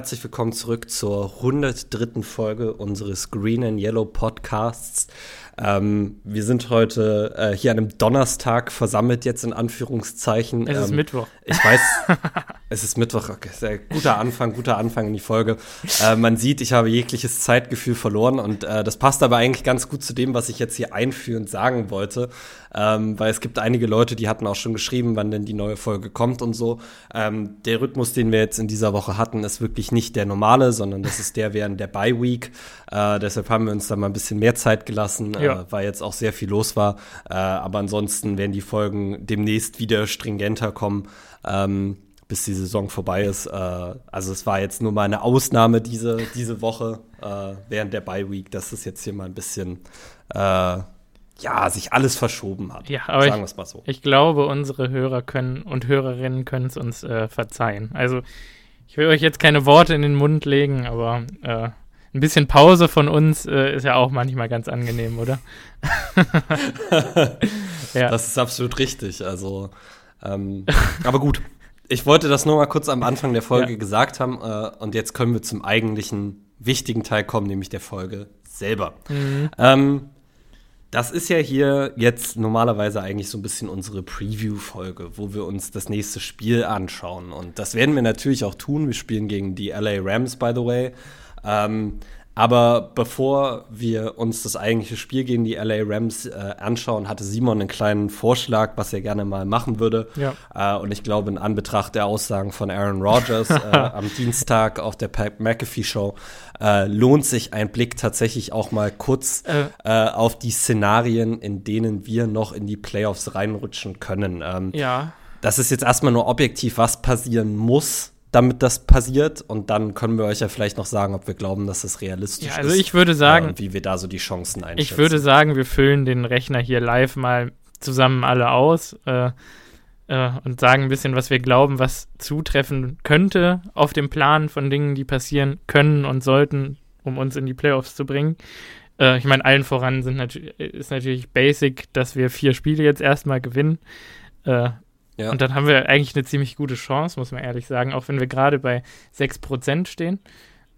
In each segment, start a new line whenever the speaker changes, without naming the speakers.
Herzlich willkommen zurück zur 103. Folge unseres Green and Yellow Podcasts. Ähm, wir sind heute äh, hier an einem Donnerstag versammelt, jetzt in Anführungszeichen.
Es ist
ähm,
Mittwoch.
Ich weiß, es ist Mittwoch. Okay, sehr guter Anfang, guter Anfang in die Folge. Äh, man sieht, ich habe jegliches Zeitgefühl verloren und äh, das passt aber eigentlich ganz gut zu dem, was ich jetzt hier einführend sagen wollte. Ähm, weil es gibt einige Leute, die hatten auch schon geschrieben, wann denn die neue Folge kommt und so. Ähm, der Rhythmus, den wir jetzt in dieser Woche hatten, ist wirklich nicht der normale, sondern das ist der während der Bye Week. Äh, deshalb haben wir uns da mal ein bisschen mehr Zeit gelassen. Ja ja. weil jetzt auch sehr viel los war. Äh, aber ansonsten werden die Folgen demnächst wieder stringenter kommen. Ähm, bis die Saison vorbei ist. Äh, also es war jetzt nur mal eine Ausnahme diese, diese Woche äh, während der Bye Week, dass es jetzt hier mal ein bisschen äh, ja, sich alles verschoben hat.
Ja, aber Sagen ich, mal so. ich glaube, unsere Hörer können und Hörerinnen können es uns äh, verzeihen. Also ich will euch jetzt keine Worte in den Mund legen, aber äh, ein bisschen Pause von uns äh, ist ja auch manchmal ganz angenehm, oder?
ja. Das ist absolut richtig. Also, ähm, aber gut. Ich wollte das nur mal kurz am Anfang der Folge ja. gesagt haben äh, und jetzt können wir zum eigentlichen wichtigen Teil kommen, nämlich der Folge selber. Mhm. Ähm, das ist ja hier jetzt normalerweise eigentlich so ein bisschen unsere Preview-Folge, wo wir uns das nächste Spiel anschauen. Und das werden wir natürlich auch tun. Wir spielen gegen die LA Rams, by the way. Ähm, aber bevor wir uns das eigentliche Spiel gegen die LA Rams äh, anschauen, hatte Simon einen kleinen Vorschlag, was er gerne mal machen würde. Ja. Äh, und ich glaube, in Anbetracht der Aussagen von Aaron Rodgers äh, am Dienstag auf der Pat McAfee Show äh, lohnt sich ein Blick tatsächlich auch mal kurz äh. Äh, auf die Szenarien, in denen wir noch in die Playoffs reinrutschen können. Ähm, ja. Das ist jetzt erstmal nur objektiv, was passieren muss damit das passiert. Und dann können wir euch ja vielleicht noch sagen, ob wir glauben, dass das realistisch ist.
Ja, also ich würde sagen,
und wie wir da so die Chancen einschätzen.
Ich würde sagen, wir füllen den Rechner hier live mal zusammen alle aus äh, äh, und sagen ein bisschen, was wir glauben, was zutreffen könnte auf dem Plan von Dingen, die passieren können und sollten, um uns in die Playoffs zu bringen. Äh, ich meine, allen voran sind nat ist natürlich basic, dass wir vier Spiele jetzt erstmal gewinnen. Äh, ja. Und dann haben wir eigentlich eine ziemlich gute Chance, muss man ehrlich sagen, auch wenn wir gerade bei 6% stehen,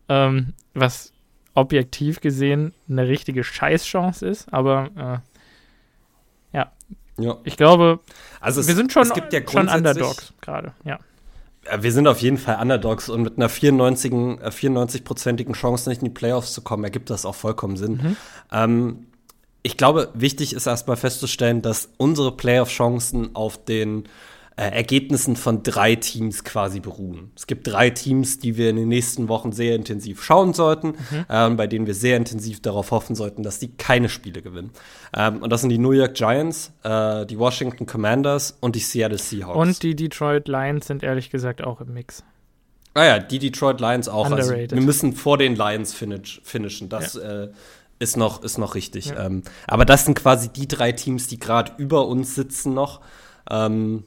ähm, was objektiv gesehen eine richtige Scheißchance ist, aber äh, ja. ja. Ich glaube, also wir sind schon, ja schon Underdogs gerade, ja.
Wir sind auf jeden Fall Underdogs und mit einer 94-prozentigen 94 Chance nicht in die Playoffs zu kommen, ergibt das auch vollkommen Sinn. Mhm. Ähm, ich glaube, wichtig ist erstmal festzustellen, dass unsere Playoff-Chancen auf den äh, Ergebnissen von drei Teams quasi beruhen. Es gibt drei Teams, die wir in den nächsten Wochen sehr intensiv schauen sollten, mhm. ähm, bei denen wir sehr intensiv darauf hoffen sollten, dass die keine Spiele gewinnen. Ähm, und das sind die New York Giants, äh, die Washington Commanders und die Seattle Seahawks.
Und die Detroit Lions sind ehrlich gesagt auch im Mix.
Ah ja, die Detroit Lions auch. Also, wir müssen vor den Lions finish, finishen. Das ja. äh, ist noch, ist noch richtig. Ja. Ähm, aber das sind quasi die drei Teams, die gerade über uns sitzen noch. Ähm,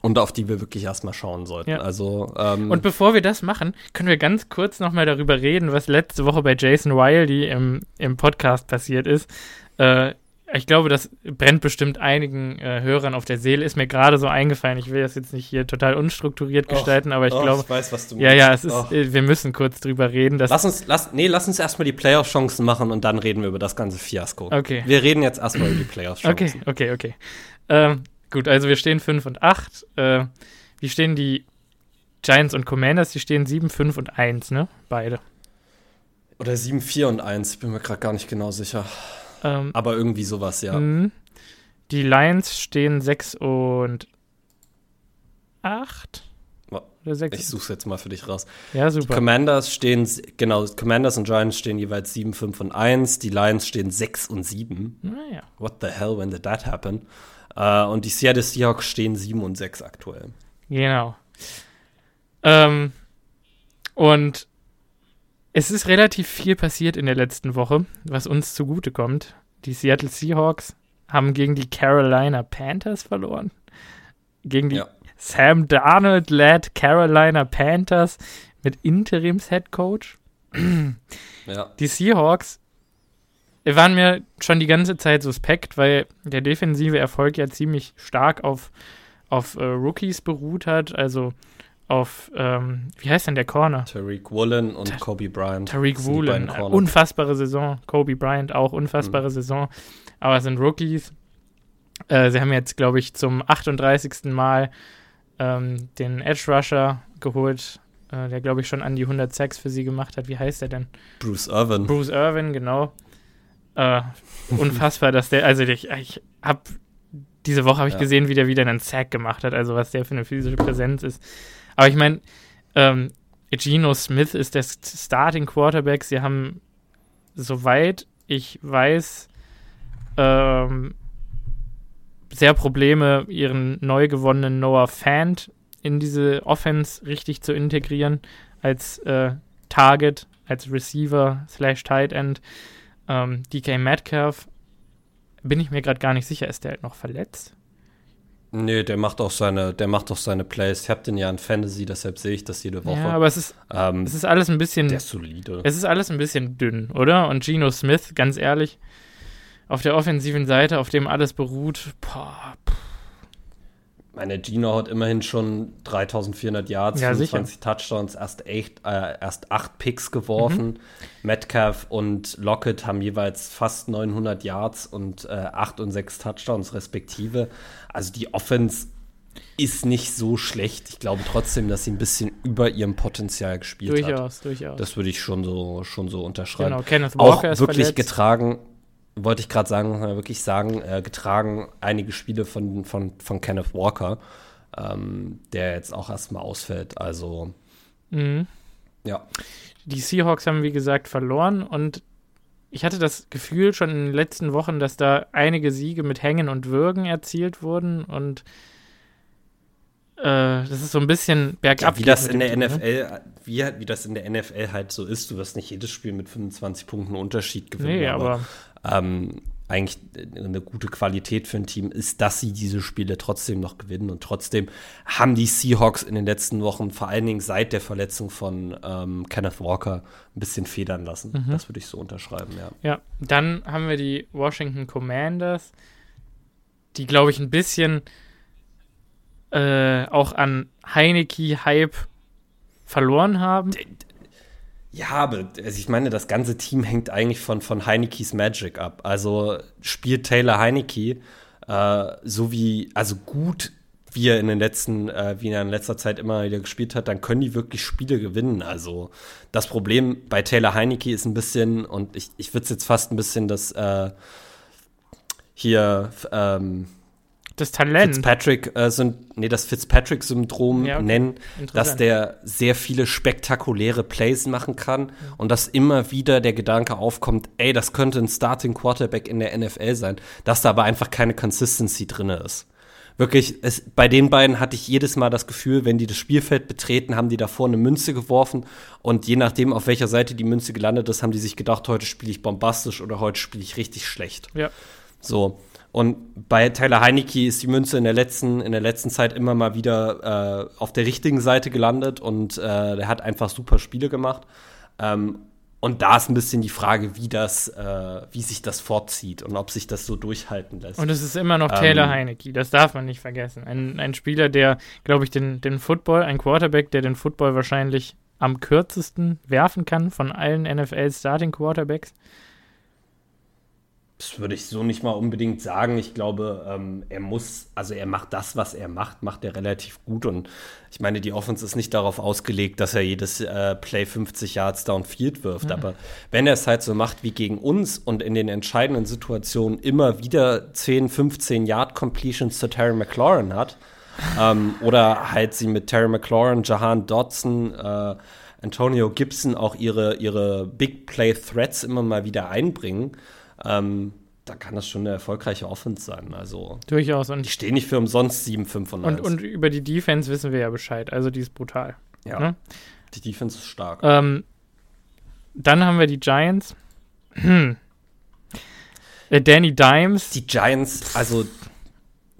und auf die wir wirklich erstmal schauen sollten. Ja. Also,
ähm, und bevor wir das machen, können wir ganz kurz nochmal darüber reden, was letzte Woche bei Jason Wiley im, im Podcast passiert ist. Äh, ich glaube, das brennt bestimmt einigen äh, Hörern auf der Seele. Ist mir gerade so eingefallen. Ich will das jetzt nicht hier total unstrukturiert gestalten, och, aber ich glaube.
Ich weiß, was du
meinst. Ja, ja, es ist, och. Äh, wir müssen kurz drüber reden.
lass uns, lass, nee, lass uns erstmal die Playoff-Chancen machen und dann reden wir über das ganze Fiasko.
Okay.
Wir reden jetzt erstmal über die Playoff-Chancen.
Okay, okay, okay. Ähm, Gut, also wir stehen 5 und 8. Äh, wie stehen die Giants und Commanders? Die stehen 7, 5 und 1, ne? Beide.
Oder 7, 4 und 1, ich bin mir gerade gar nicht genau sicher. Ähm, Aber irgendwie sowas, ja. Mh.
Die Lions stehen 6 und 8.
Oder 6. Ich suche jetzt mal für dich raus.
Ja, super.
Die Commanders stehen, genau, Commanders und Giants stehen jeweils 7, 5 und 1. Die Lions stehen 6 und 7.
Naja.
What the hell, when did that happen? Äh, und die Seattle Seahawks stehen 7 und 6 aktuell.
Genau. Ähm, und es ist relativ viel passiert in der letzten Woche, was uns zugutekommt. Die Seattle Seahawks haben gegen die Carolina Panthers verloren. Gegen die ja. Sam Darnold-led Carolina Panthers mit Interims-Head Coach. ja. Die Seahawks waren mir schon die ganze Zeit suspekt, weil der defensive Erfolg ja ziemlich stark auf, auf äh, Rookies beruht hat. Also auf, ähm, wie heißt denn der Corner?
Tariq Woolen und Ta Kobe Bryant.
Tariq Woolen, unfassbare Saison. Kobe Bryant auch unfassbare mhm. Saison. Aber es sind Rookies. Äh, sie haben jetzt, glaube ich, zum 38. Mal ähm, den Edge Rusher geholt, äh, der, glaube ich, schon an die 106 für sie gemacht hat. Wie heißt der denn?
Bruce Irvin.
Bruce Irvin, genau. Äh, unfassbar, dass der, also ich, ich habe diese Woche habe ich ja. gesehen, wie der wieder einen Sack gemacht hat, also was der für eine physische Präsenz ist. Aber ich meine, ähm, Geno Smith ist der Starting Quarterback. Sie haben, soweit ich weiß, ähm, sehr Probleme, ihren neu gewonnenen Noah Fant in diese Offense richtig zu integrieren als äh, Target, als Receiver slash Tight End. Ähm, DK Metcalf bin ich mir gerade gar nicht sicher, ist der halt noch verletzt?
Nee, der macht auch seine, der macht auch seine Plays. Ich habe den ja in Fantasy, deshalb sehe ich das jede Woche. Ja,
aber es ist, ähm, es ist alles ein bisschen.
Der ist solide.
Es ist alles ein bisschen dünn, oder? Und Geno Smith, ganz ehrlich, auf der offensiven Seite, auf dem alles beruht, boah,
meine Gino hat immerhin schon 3400 Yards, ja, 25 sicher. Touchdowns, erst, echt, äh, erst acht Picks geworfen. Mhm. Metcalf und Lockett haben jeweils fast 900 Yards und äh, acht und sechs Touchdowns respektive. Also die Offense ist nicht so schlecht. Ich glaube trotzdem, dass sie ein bisschen über ihrem Potenzial gespielt
durchaus, hat.
Durchaus,
durchaus.
Das würde ich schon so, schon so unterschreiben. Genau,
Kenneth Walker
Auch ist wirklich getragen wollte ich gerade sagen, wirklich sagen, äh, getragen einige Spiele von, von, von Kenneth Walker, ähm, der jetzt auch erstmal ausfällt. Also,
mhm.
ja.
Die Seahawks haben, wie gesagt, verloren und ich hatte das Gefühl schon in den letzten Wochen, dass da einige Siege mit Hängen und Würgen erzielt wurden und äh, das ist so ein bisschen bergab.
Ja, wie das in der Team, NFL, ne? wie, wie das in der NFL halt so ist, du wirst nicht jedes Spiel mit 25 Punkten Unterschied gewinnen.
Nee, aber,
aber ähm, eigentlich eine gute Qualität für ein Team ist, dass sie diese Spiele trotzdem noch gewinnen. Und trotzdem haben die Seahawks in den letzten Wochen, vor allen Dingen seit der Verletzung von ähm, Kenneth Walker, ein bisschen federn lassen. Mhm. Das würde ich so unterschreiben, ja.
Ja, dann haben wir die Washington Commanders, die, glaube ich, ein bisschen äh, auch an Heineke-Hype verloren haben.
Ja, aber also ich meine, das ganze Team hängt eigentlich von, von Heinekes Magic ab. Also spielt Taylor Heineke äh, so wie, also gut, wie er in den letzten, äh, wie er in letzter Zeit immer wieder gespielt hat, dann können die wirklich Spiele gewinnen. Also das Problem bei Taylor Heineke ist ein bisschen, und ich, ich würde es jetzt fast ein bisschen das äh, hier ähm,
das Talent.
Fitzpatrick, äh, sind, nee, das Fitzpatrick-Syndrom ja, okay. nennen, dass der sehr viele spektakuläre Plays machen kann mhm. und dass immer wieder der Gedanke aufkommt, ey, das könnte ein Starting Quarterback in der NFL sein, dass da aber einfach keine Consistency drin ist. Wirklich, es, bei den beiden hatte ich jedes Mal das Gefühl, wenn die das Spielfeld betreten, haben die davor eine Münze geworfen und je nachdem, auf welcher Seite die Münze gelandet ist, haben die sich gedacht, heute spiele ich bombastisch oder heute spiele ich richtig schlecht.
Ja.
So. Und bei Tyler Heinecke ist die Münze in der letzten, in der letzten Zeit immer mal wieder äh, auf der richtigen Seite gelandet und äh, der hat einfach super Spiele gemacht. Ähm, und da ist ein bisschen die Frage, wie das, äh, wie sich das fortzieht und ob sich das so durchhalten lässt.
Und es ist immer noch Taylor ähm, Heinecke, das darf man nicht vergessen. Ein, ein Spieler, der, glaube ich, den, den Football, ein Quarterback, der den Football wahrscheinlich am kürzesten werfen kann von allen NFL Starting Quarterbacks.
Das würde ich so nicht mal unbedingt sagen. Ich glaube, ähm, er muss, also er macht das, was er macht, macht er relativ gut. Und ich meine, die Offense ist nicht darauf ausgelegt, dass er jedes äh, Play 50 Yards downfield wirft. Mhm. Aber wenn er es halt so macht wie gegen uns und in den entscheidenden Situationen immer wieder 10, 15 Yard Completions zu Terry McLaurin hat, ähm, oder halt sie mit Terry McLaurin, Jahan Dodson, äh, Antonio Gibson auch ihre, ihre Big Play Threats immer mal wieder einbringen, ähm, da kann das schon eine erfolgreiche Offense sein. Also
durchaus. Und
die stehen nicht für umsonst 7-5
von 1. Und, und über die Defense wissen wir ja Bescheid. Also die ist brutal.
Ja. Ne? Die Defense ist stark.
Ähm, dann haben wir die Giants. Äh, Danny Dimes.
Die Giants, also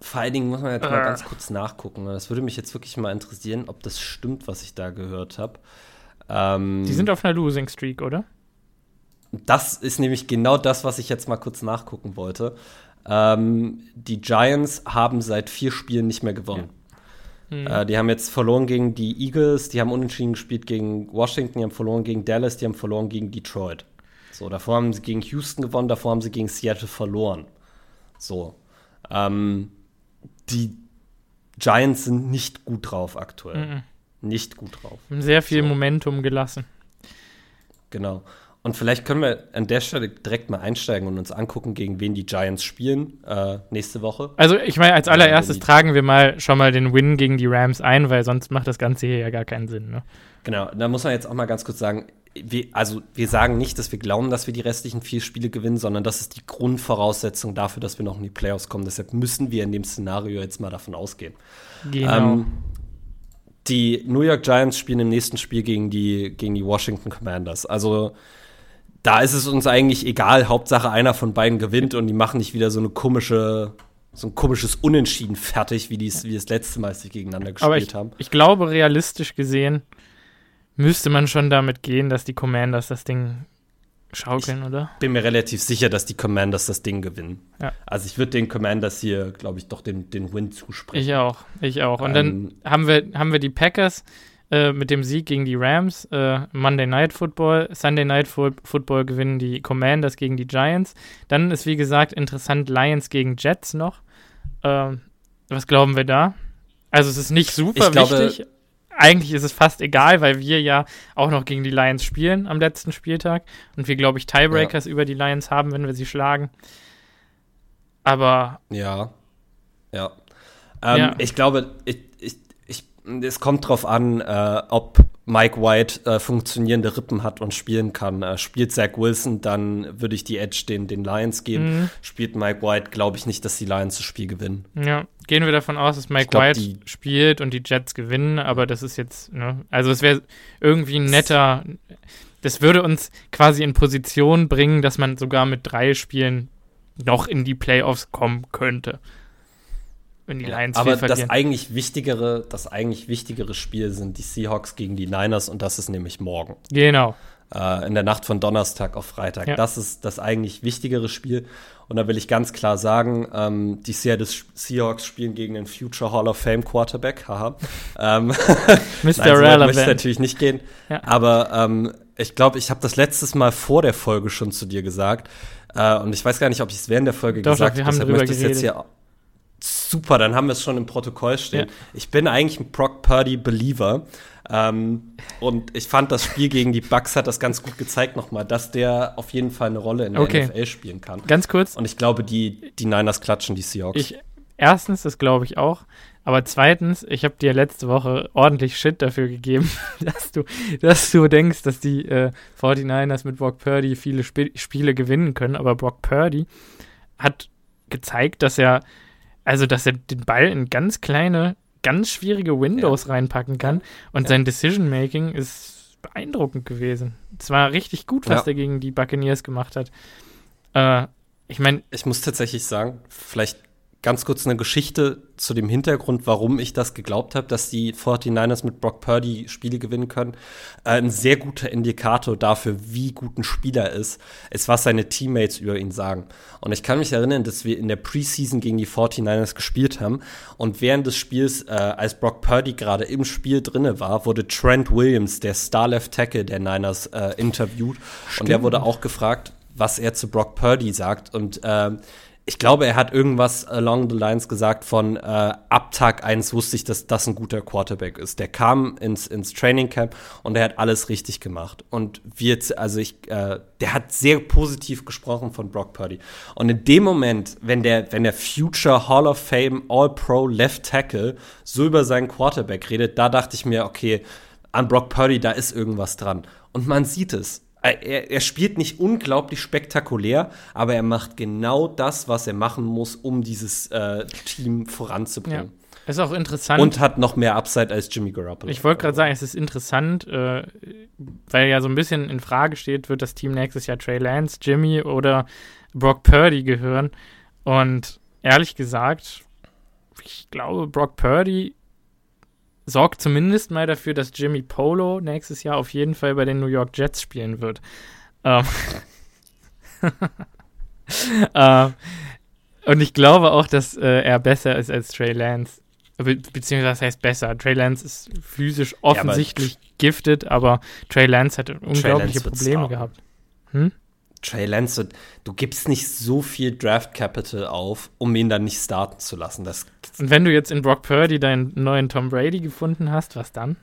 vor allen Dingen muss man jetzt äh. mal ganz kurz nachgucken. Das würde mich jetzt wirklich mal interessieren, ob das stimmt, was ich da gehört habe. Ähm,
die sind auf einer Losing Streak, oder?
Das ist nämlich genau das, was ich jetzt mal kurz nachgucken wollte. Ähm, die Giants haben seit vier Spielen nicht mehr gewonnen. Mhm. Äh, die haben jetzt verloren gegen die Eagles, die haben unentschieden gespielt gegen Washington, die haben verloren gegen Dallas, die haben verloren gegen Detroit. So, davor haben sie gegen Houston gewonnen, davor haben sie gegen Seattle verloren. So. Ähm, die Giants sind nicht gut drauf aktuell. Mhm. Nicht gut drauf.
Sehr viel so. Momentum gelassen.
Genau. Und vielleicht können wir an der Stelle direkt mal einsteigen und uns angucken, gegen wen die Giants spielen äh, nächste Woche.
Also ich meine, als allererstes tragen wir mal schon mal den Win gegen die Rams ein, weil sonst macht das Ganze hier ja gar keinen Sinn. Ne?
Genau, da muss man jetzt auch mal ganz kurz sagen, wir, also wir sagen nicht, dass wir glauben, dass wir die restlichen vier Spiele gewinnen, sondern das ist die Grundvoraussetzung dafür, dass wir noch in die Playoffs kommen. Deshalb müssen wir in dem Szenario jetzt mal davon ausgehen. Genau. Ähm, die New York Giants spielen im nächsten Spiel gegen die, gegen die Washington Commanders. Also da ist es uns eigentlich egal. Hauptsache einer von beiden gewinnt und die machen nicht wieder so eine komische, so ein komisches Unentschieden fertig, wie die wie das letzte Mal sich gegeneinander gespielt
Aber ich,
haben.
Ich glaube, realistisch gesehen müsste man schon damit gehen, dass die Commanders das Ding schaukeln,
ich
oder?
Bin mir relativ sicher, dass die Commanders das Ding gewinnen. Ja. Also ich würde den Commanders hier, glaube ich, doch den, den Win zusprechen.
Ich auch, ich auch. Und ähm, dann haben wir, haben wir die Packers äh, mit dem Sieg gegen die Rams, äh, Monday Night Football, Sunday Night Fo Football gewinnen die Commanders gegen die Giants. Dann ist, wie gesagt, interessant Lions gegen Jets noch. Ähm, was glauben wir da? Also es ist nicht super glaube, wichtig. Eigentlich ist es fast egal, weil wir ja auch noch gegen die Lions spielen am letzten Spieltag und wir, glaube ich, Tiebreakers ja. über die Lions haben, wenn wir sie schlagen. Aber.
Ja. Ja. Ähm, ja. Ich glaube, ich, es kommt drauf an, äh, ob Mike White äh, funktionierende Rippen hat und spielen kann. Äh, spielt Zach Wilson, dann würde ich die Edge den, den Lions geben. Mhm. Spielt Mike White, glaube ich nicht, dass die Lions das Spiel gewinnen.
Ja, gehen wir davon aus, dass Mike glaub, White spielt und die Jets gewinnen, aber das ist jetzt, ne, also es wäre irgendwie ein netter, das würde uns quasi in Position bringen, dass man sogar mit drei Spielen noch in die Playoffs kommen könnte wenn die Lions
Aber das eigentlich wichtigere, das eigentlich wichtigere Spiel sind die Seahawks gegen die Niners und das ist nämlich morgen.
Genau.
Äh, in der Nacht von Donnerstag auf Freitag. Ja. Das ist das eigentlich wichtigere Spiel. Und da will ich ganz klar sagen, ähm, die Seattle Seahawks spielen gegen den Future Hall of Fame Quarterback. Haha. ähm, Mr. Nein, so Relevant. Möchte natürlich nicht gehen. Ja. Aber ähm, ich glaube, ich habe das letztes Mal vor der Folge schon zu dir gesagt. Äh, und ich weiß gar nicht, ob ich es während der Folge
Doch,
gesagt
habe. Deshalb möchte ich jetzt hier
Super, dann haben wir es schon im Protokoll stehen. Ja. Ich bin eigentlich ein Brock Purdy Believer. Ähm, und ich fand, das Spiel gegen die Bucks hat das ganz gut gezeigt nochmal, dass der auf jeden Fall eine Rolle in der okay. NFL spielen kann.
Ganz kurz.
Und ich glaube, die, die Niners klatschen die Seahawks.
Ich, erstens, das glaube ich auch. Aber zweitens, ich habe dir letzte Woche ordentlich Shit dafür gegeben, dass du, dass du denkst, dass die äh, 49ers mit Brock Purdy viele Sp Spiele gewinnen können. Aber Brock Purdy hat gezeigt, dass er also, dass er den Ball in ganz kleine, ganz schwierige Windows ja. reinpacken kann. Und ja. sein Decision-Making ist beeindruckend gewesen. Es war richtig gut, was ja. er gegen die Buccaneers gemacht hat. Äh, ich meine.
Ich muss tatsächlich sagen, vielleicht ganz kurz eine Geschichte zu dem Hintergrund, warum ich das geglaubt habe, dass die 49ers mit Brock Purdy Spiele gewinnen können. Äh, ein sehr guter Indikator dafür, wie gut ein Spieler ist, ist, was seine Teammates über ihn sagen. Und ich kann mich erinnern, dass wir in der Preseason gegen die 49ers gespielt haben und während des Spiels, äh, als Brock Purdy gerade im Spiel drinne war, wurde Trent Williams, der Star Left Tackle der Niners, äh, interviewt Stimmt. und der wurde auch gefragt, was er zu Brock Purdy sagt und ähm, ich glaube, er hat irgendwas along the lines gesagt von äh, ab Tag 1 wusste ich, dass das ein guter Quarterback ist. Der kam ins, ins Training Camp und er hat alles richtig gemacht. Und wird, also ich, äh, der hat sehr positiv gesprochen von Brock Purdy. Und in dem Moment, wenn der, wenn der Future Hall of Fame All-Pro Left Tackle so über seinen Quarterback redet, da dachte ich mir, okay, an Brock Purdy, da ist irgendwas dran. Und man sieht es. Äh, er, er, spielt nicht unglaublich spektakulär, aber er macht genau das, was er machen muss, um dieses äh, Team voranzubringen. Ja.
Ist auch interessant.
Und hat noch mehr Upside als Jimmy Garoppolo.
Ich wollte gerade sagen, es ist interessant, äh, weil ja so ein bisschen in Frage steht, wird das Team nächstes Jahr Trey Lance, Jimmy oder Brock Purdy gehören. Und ehrlich gesagt, ich glaube, Brock Purdy sorgt zumindest mal dafür, dass Jimmy Polo nächstes Jahr auf jeden Fall bei den New York Jets spielen wird. Ähm. äh, und ich glaube auch, dass äh, er besser ist als Trey Lance. Be beziehungsweise das heißt besser. Trey Lance ist physisch offensichtlich ja, aber gifted, aber Trey Lance hat unglaubliche Lance Probleme gehabt.
Hm? Trey Lance, du gibst nicht so viel Draft Capital auf, um ihn dann nicht starten zu lassen. Das
Und wenn du jetzt in Brock Purdy deinen neuen Tom Brady gefunden hast, was dann?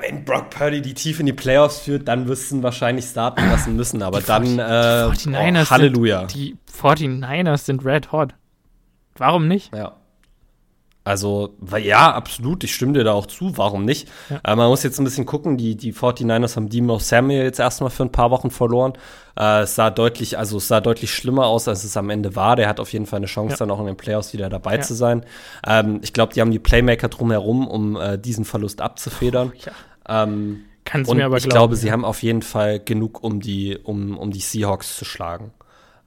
Wenn Brock Purdy die tief in die Playoffs führt, dann wirst du ihn wahrscheinlich starten lassen müssen. Aber die dann, äh, die 49ers
oh, Halleluja. Sind, die 49ers sind red hot. Warum nicht?
Ja. Also, ja, absolut, ich stimme dir da auch zu, warum nicht? Ja. Äh, man muss jetzt ein bisschen gucken, die, die 49ers haben Demo Samuel jetzt erstmal für ein paar Wochen verloren. Äh, es sah deutlich, also es sah deutlich schlimmer aus, als es am Ende war. Der hat auf jeden Fall eine Chance, ja. dann auch in den Playoffs wieder dabei ja. zu sein. Ähm, ich glaube, die haben die Playmaker drumherum, um äh, diesen Verlust abzufedern. Oh, ähm, Kannst mir aber ich glauben, glaube, sie haben auf jeden Fall genug, um die, um, um die Seahawks zu schlagen.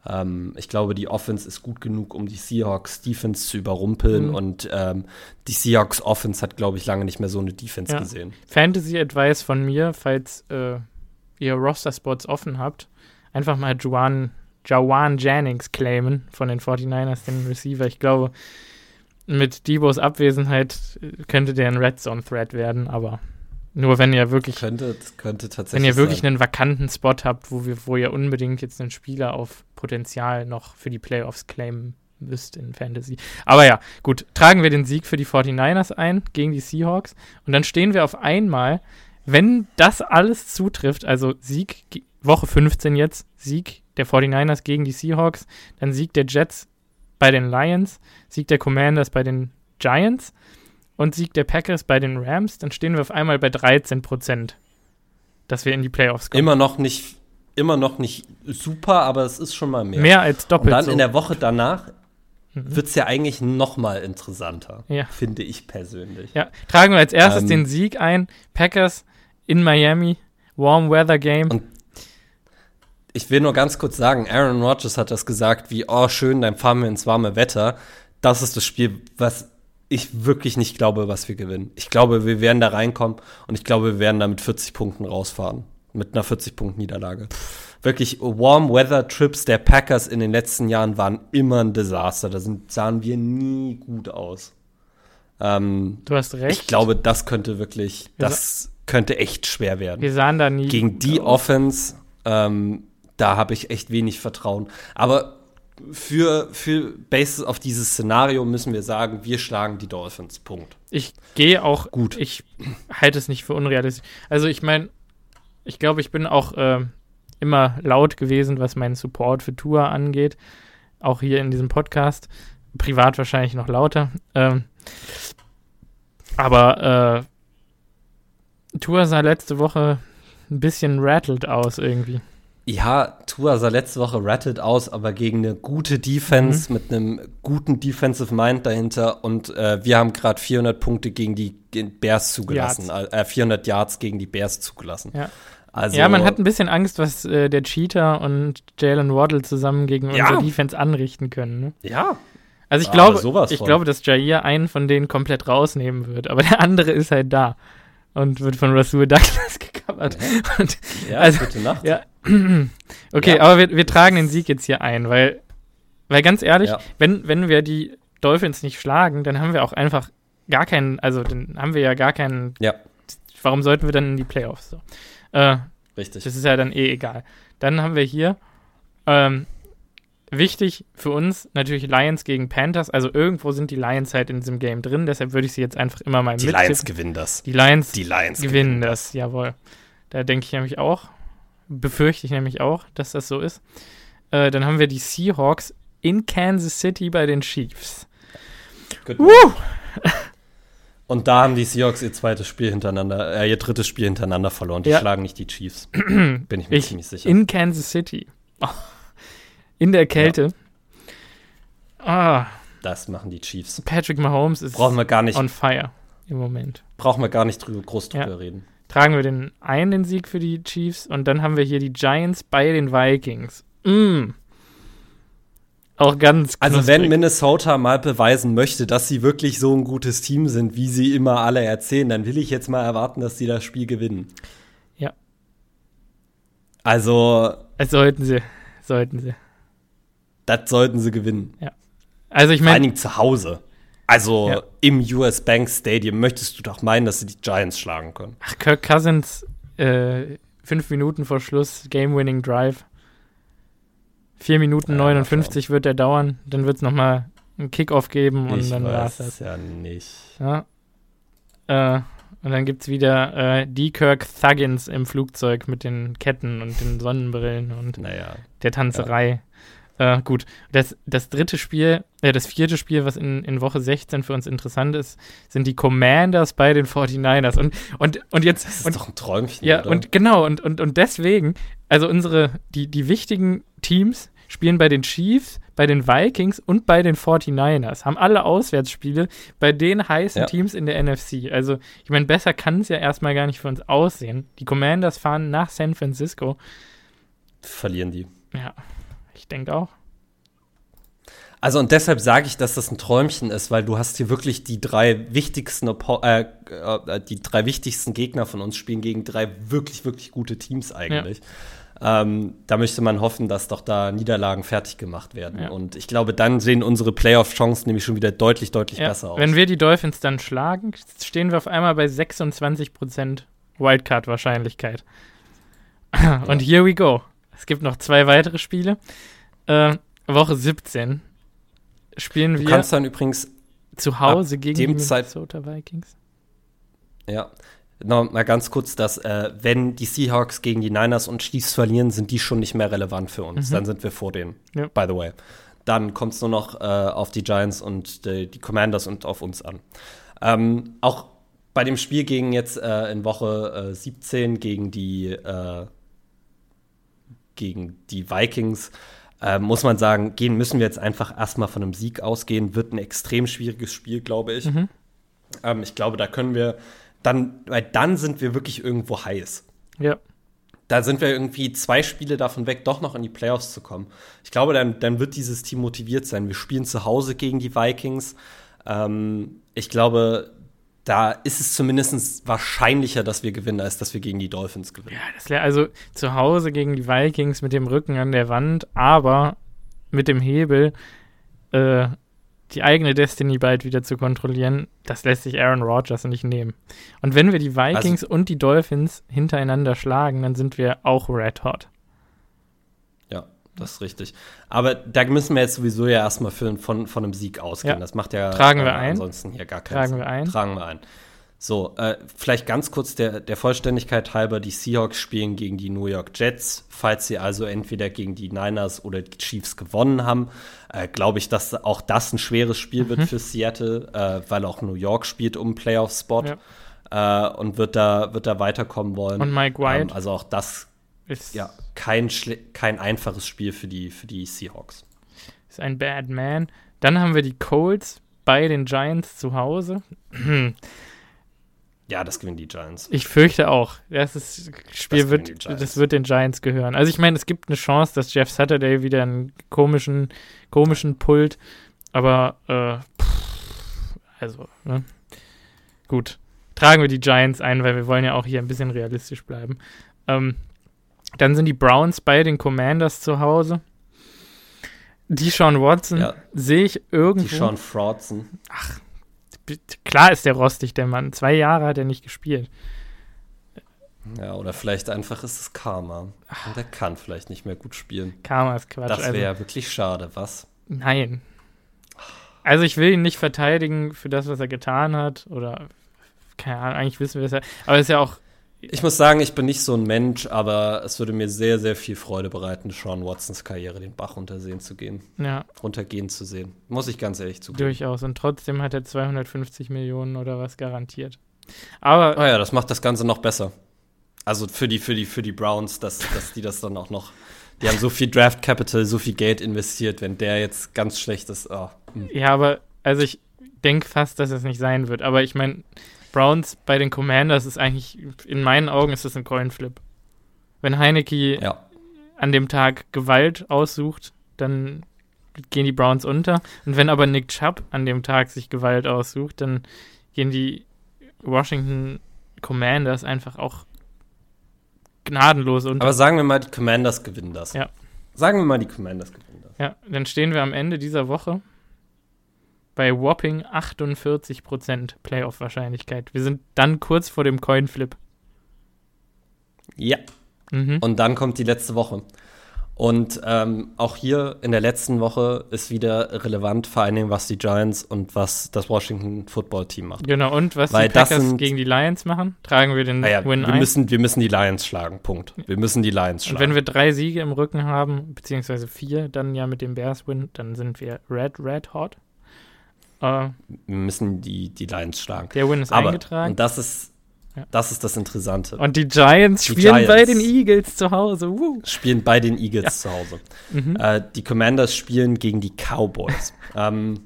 Ähm, ich glaube, die Offense ist gut genug, um die Seahawks Defense zu überrumpeln. Mhm. Und ähm, die Seahawks Offense hat, glaube ich, lange nicht mehr so eine Defense ja. gesehen.
Fantasy Advice von mir, falls äh, ihr Roster-Spots offen habt, einfach mal Juan, Jawan Jennings claimen von den 49ers, den Receiver. Ich glaube, mit Debos Abwesenheit könnte der ein Red Zone Threat werden, aber nur wenn ihr wirklich
könnte, könnte tatsächlich
wenn ihr wirklich sein. einen vakanten Spot habt, wo wir, wo ihr unbedingt jetzt einen Spieler auf Potenzial noch für die Playoffs claimen müsst in Fantasy. Aber ja, gut, tragen wir den Sieg für die 49ers ein gegen die Seahawks und dann stehen wir auf einmal, wenn das alles zutrifft, also Sieg Woche 15 jetzt, Sieg der 49ers gegen die Seahawks, dann Sieg der Jets bei den Lions, Sieg der Commanders bei den Giants und Sieg der Packers bei den Rams, dann stehen wir auf einmal bei 13 Prozent, dass wir in die Playoffs kommen.
Immer noch nicht, immer noch nicht super, aber es ist schon mal mehr.
Mehr als doppelt. Und
dann so. in der Woche danach mhm. wird es ja eigentlich noch mal interessanter, ja. finde ich persönlich.
Ja, tragen wir als erstes ähm, den Sieg ein. Packers in Miami, Warm Weather Game. Und
ich will nur ganz kurz sagen, Aaron Rodgers hat das gesagt, wie, oh schön, dann fahren wir ins warme Wetter. Das ist das Spiel, was ich wirklich nicht glaube, was wir gewinnen. Ich glaube, wir werden da reinkommen und ich glaube, wir werden da mit 40 Punkten rausfahren. Mit einer 40-Punkt-Niederlage. Wirklich, Warm Weather Trips der Packers in den letzten Jahren waren immer ein Desaster. Da sind, sahen wir nie gut aus. Ähm,
du hast recht.
Ich glaube, das könnte wirklich, das könnte echt schwer werden.
Wir sahen da nie.
Gegen die aus. Offense, ähm, da habe ich echt wenig Vertrauen. Aber für, für Basis auf dieses Szenario müssen wir sagen, wir schlagen die Dolphins. Punkt.
Ich gehe auch gut. Ich halte es nicht für unrealistisch. Also ich meine, ich glaube, ich bin auch äh, immer laut gewesen, was meinen Support für Tour angeht. Auch hier in diesem Podcast. Privat wahrscheinlich noch lauter. Ähm, aber äh, Tour sah letzte Woche ein bisschen rattled aus irgendwie.
Ja, Tua sah letzte Woche rattet aus, aber gegen eine gute Defense mhm. mit einem guten Defensive Mind dahinter und äh, wir haben gerade 400 Punkte gegen die Bears zugelassen, Yards. äh, 400 Yards gegen die Bears zugelassen.
Ja. Also, ja, man hat ein bisschen Angst, was äh, der Cheater und Jalen Waddle zusammen gegen ja. unsere Defense anrichten können. Ne?
Ja.
Also ich glaube, ich glaube, dass Jair einen von denen komplett rausnehmen wird, aber der andere ist halt da und wird von Rasul Douglas gecovert. Und, ja, also, gute Nacht. Ja, okay, ja. aber wir, wir tragen den Sieg jetzt hier ein, weil, weil ganz ehrlich, ja. wenn, wenn wir die Dolphins nicht schlagen, dann haben wir auch einfach gar keinen, also dann haben wir ja gar keinen.
Ja.
Warum sollten wir dann in die Playoffs? So? Äh,
Richtig.
Das ist ja dann eh egal. Dann haben wir hier ähm, wichtig für uns natürlich Lions gegen Panthers. Also irgendwo sind die Lions halt in diesem Game drin. Deshalb würde ich sie jetzt einfach immer mal
mit. Die Lions gewinnen das.
Die Lions,
die Lions
gewinnen, gewinnen das. das. Jawohl. Da denke ich nämlich auch. Befürchte ich nämlich auch, dass das so ist. Äh, dann haben wir die Seahawks in Kansas City bei den Chiefs.
Und da haben die Seahawks ihr zweites Spiel hintereinander, äh, ihr drittes Spiel hintereinander verloren. Die ja. schlagen nicht die Chiefs. Bin ich mir ich, ziemlich sicher.
In Kansas City. In der Kälte.
Ja. Ah. Das machen die Chiefs.
Patrick Mahomes ist
Brauchen wir gar nicht,
on fire im Moment.
Brauchen wir gar nicht drüber, groß drüber ja. reden
tragen wir den einen den Sieg für die Chiefs und dann haben wir hier die Giants bei den Vikings. Mm. Auch ganz
knusprig. Also wenn Minnesota mal beweisen möchte, dass sie wirklich so ein gutes Team sind, wie sie immer alle erzählen, dann will ich jetzt mal erwarten, dass sie das Spiel gewinnen.
Ja.
Also.
Es sollten sie. Sollten sie.
Das sollten sie gewinnen.
Ja. Also ich meine. Vor
allen Dingen zu Hause. Also ja. im US Bank Stadium möchtest du doch meinen, dass sie die Giants schlagen können.
Ach, Kirk Cousins, äh, fünf Minuten vor Schluss, Game-Winning Drive. Vier Minuten ja, 59 wird er dauern, dann wird es nochmal einen Kickoff geben und
ich
dann
war es das. ja nicht.
Ja. Äh, und dann gibt es wieder äh, die Kirk Thuggins im Flugzeug mit den Ketten und den Sonnenbrillen und
naja.
der Tanzerei. Äh, gut, das, das dritte Spiel, äh, das vierte Spiel, was in, in Woche 16 für uns interessant ist, sind die Commanders bei den 49ers. Und, und, und jetzt.
Das ist
und,
doch ein Träumchen.
Ja,
oder?
und genau, und, und, und deswegen, also unsere, die, die wichtigen Teams spielen bei den Chiefs, bei den Vikings und bei den 49ers. Haben alle Auswärtsspiele bei den heißen ja. Teams in der NFC. Also, ich meine, besser kann es ja erstmal gar nicht für uns aussehen. Die Commanders fahren nach San Francisco.
Verlieren die.
Ja, denke auch.
Also und deshalb sage ich, dass das ein Träumchen ist, weil du hast hier wirklich die drei wichtigsten äh, äh, die drei wichtigsten Gegner von uns spielen gegen drei wirklich wirklich gute Teams eigentlich. Ja. Ähm, da möchte man hoffen, dass doch da Niederlagen fertig gemacht werden. Ja. Und ich glaube, dann sehen unsere Playoff-Chancen nämlich schon wieder deutlich, deutlich ja. besser aus.
Wenn wir die Dolphins dann schlagen, stehen wir auf einmal bei 26% Wildcard-Wahrscheinlichkeit. Und here we go. Es gibt noch zwei weitere Spiele. Äh, Woche 17 spielen wir.
Du kannst dann übrigens
zu Hause gegen die Minnesota Vikings.
Ja, noch mal ganz kurz, dass äh, wenn die Seahawks gegen die Niners und Chiefs verlieren, sind die schon nicht mehr relevant für uns. Mhm. Dann sind wir vor denen, ja. by the way. Dann kommt es nur noch äh, auf die Giants und die, die, Commanders und auf uns an. Ähm, auch bei dem Spiel gegen jetzt äh, in Woche 17 äh, gegen die äh, gegen die Vikings äh, muss man sagen, gehen müssen wir jetzt einfach erstmal von einem Sieg ausgehen. Wird ein extrem schwieriges Spiel, glaube ich. Mhm. Ähm, ich glaube, da können wir dann, weil dann sind wir wirklich irgendwo heiß.
Ja.
Da sind wir irgendwie zwei Spiele davon weg, doch noch in die Playoffs zu kommen. Ich glaube, dann, dann wird dieses Team motiviert sein. Wir spielen zu Hause gegen die Vikings. Ähm, ich glaube, da ist es zumindest wahrscheinlicher, dass wir gewinnen, als dass wir gegen die Dolphins gewinnen.
Ja, das wäre also zu Hause gegen die Vikings mit dem Rücken an der Wand, aber mit dem Hebel äh, die eigene Destiny bald wieder zu kontrollieren, das lässt sich Aaron Rodgers nicht nehmen. Und wenn wir die Vikings also, und die Dolphins hintereinander schlagen, dann sind wir auch red hot.
Das ist richtig. Aber da müssen wir jetzt sowieso ja erstmal für, von, von einem Sieg ausgehen. Ja. Das macht ja
Tragen wir äh, ein.
ansonsten hier gar keinen
Tragen Sinn. wir ein.
Tragen wir ein. So, äh, vielleicht ganz kurz der, der Vollständigkeit halber, die Seahawks spielen gegen die New York Jets. Falls sie also entweder gegen die Niners oder die Chiefs gewonnen haben, äh, glaube ich, dass auch das ein schweres Spiel mhm. wird für Seattle, äh, weil auch New York spielt um Playoff-Spot ja. Äh, und wird da, wird da weiterkommen wollen.
Und Mike White. Ähm,
also auch das ist ja kein, kein einfaches Spiel für die, für die Seahawks.
Ist ein Bad Man. Dann haben wir die Colts bei den Giants zu Hause.
Ja, das gewinnen die Giants.
Ich fürchte auch. Das ist, Spiel das wird, das wird den Giants gehören. Also ich meine, es gibt eine Chance, dass Jeff Saturday wieder einen komischen, komischen Pult, aber äh, pff, also, ne? Gut. Tragen wir die Giants ein, weil wir wollen ja auch hier ein bisschen realistisch bleiben. Ähm, dann sind die Browns bei den Commanders zu Hause. Die Sean Watson ja. sehe ich irgendwo.
Die Sean Fraudson.
Ach, klar ist der rostig, der Mann. Zwei Jahre hat er nicht gespielt.
Ja, oder vielleicht einfach ist es Karma. Und er kann vielleicht nicht mehr gut spielen.
Karma ist Quatsch.
Das wäre also, ja wirklich schade, was?
Nein. Also ich will ihn nicht verteidigen für das, was er getan hat. Oder keine Ahnung, eigentlich wissen wir es ja. Aber es ist ja auch
ich muss sagen, ich bin nicht so ein Mensch, aber es würde mir sehr, sehr viel Freude bereiten, Sean Watsons Karriere den Bach runtersehen zu gehen.
Ja.
Runtergehen zu sehen. Muss ich ganz ehrlich zugeben.
Durchaus. Und trotzdem hat er 250 Millionen oder was garantiert. Aber.
Oh ja, das macht das Ganze noch besser. Also für die, für die, für die Browns, dass, dass die das dann auch noch. Die haben so viel Draft Capital, so viel Geld investiert, wenn der jetzt ganz schlecht ist. Oh.
Ja, aber also ich denke fast, dass es nicht sein wird. Aber ich meine, Browns bei den Commanders ist eigentlich, in meinen Augen ist das ein Coinflip. Wenn Heineke
ja.
an dem Tag Gewalt aussucht, dann gehen die Browns unter. Und wenn aber Nick Chubb an dem Tag sich Gewalt aussucht, dann gehen die Washington Commanders einfach auch gnadenlos unter.
Aber sagen wir mal, die Commanders gewinnen das.
Ja.
Sagen wir mal, die Commanders gewinnen das.
Ja, dann stehen wir am Ende dieser Woche bei whopping 48% Playoff-Wahrscheinlichkeit. Wir sind dann kurz vor dem Coinflip.
Ja. Mhm. Und dann kommt die letzte Woche. Und ähm, auch hier in der letzten Woche ist wieder relevant, vor allen Dingen, was die Giants und was das Washington Football Team macht.
Genau, und was Weil die Packers sind, gegen die Lions machen, tragen wir den
ja, Win wir ein. Müssen, wir müssen die Lions schlagen, Punkt. Wir müssen die Lions schlagen.
Und wenn wir drei Siege im Rücken haben, beziehungsweise vier, dann ja mit dem Bears-Win, dann sind wir red, red hot.
Uh, wir müssen die, die Lions schlagen.
Der Win ist Aber, eingetragen.
Und das ist ja. Das ist das Interessante.
Und die Giants die spielen Giants bei den Eagles zu Hause. Woo.
Spielen bei den Eagles ja. zu Hause. Mhm. Äh, die Commanders spielen gegen die Cowboys. ähm,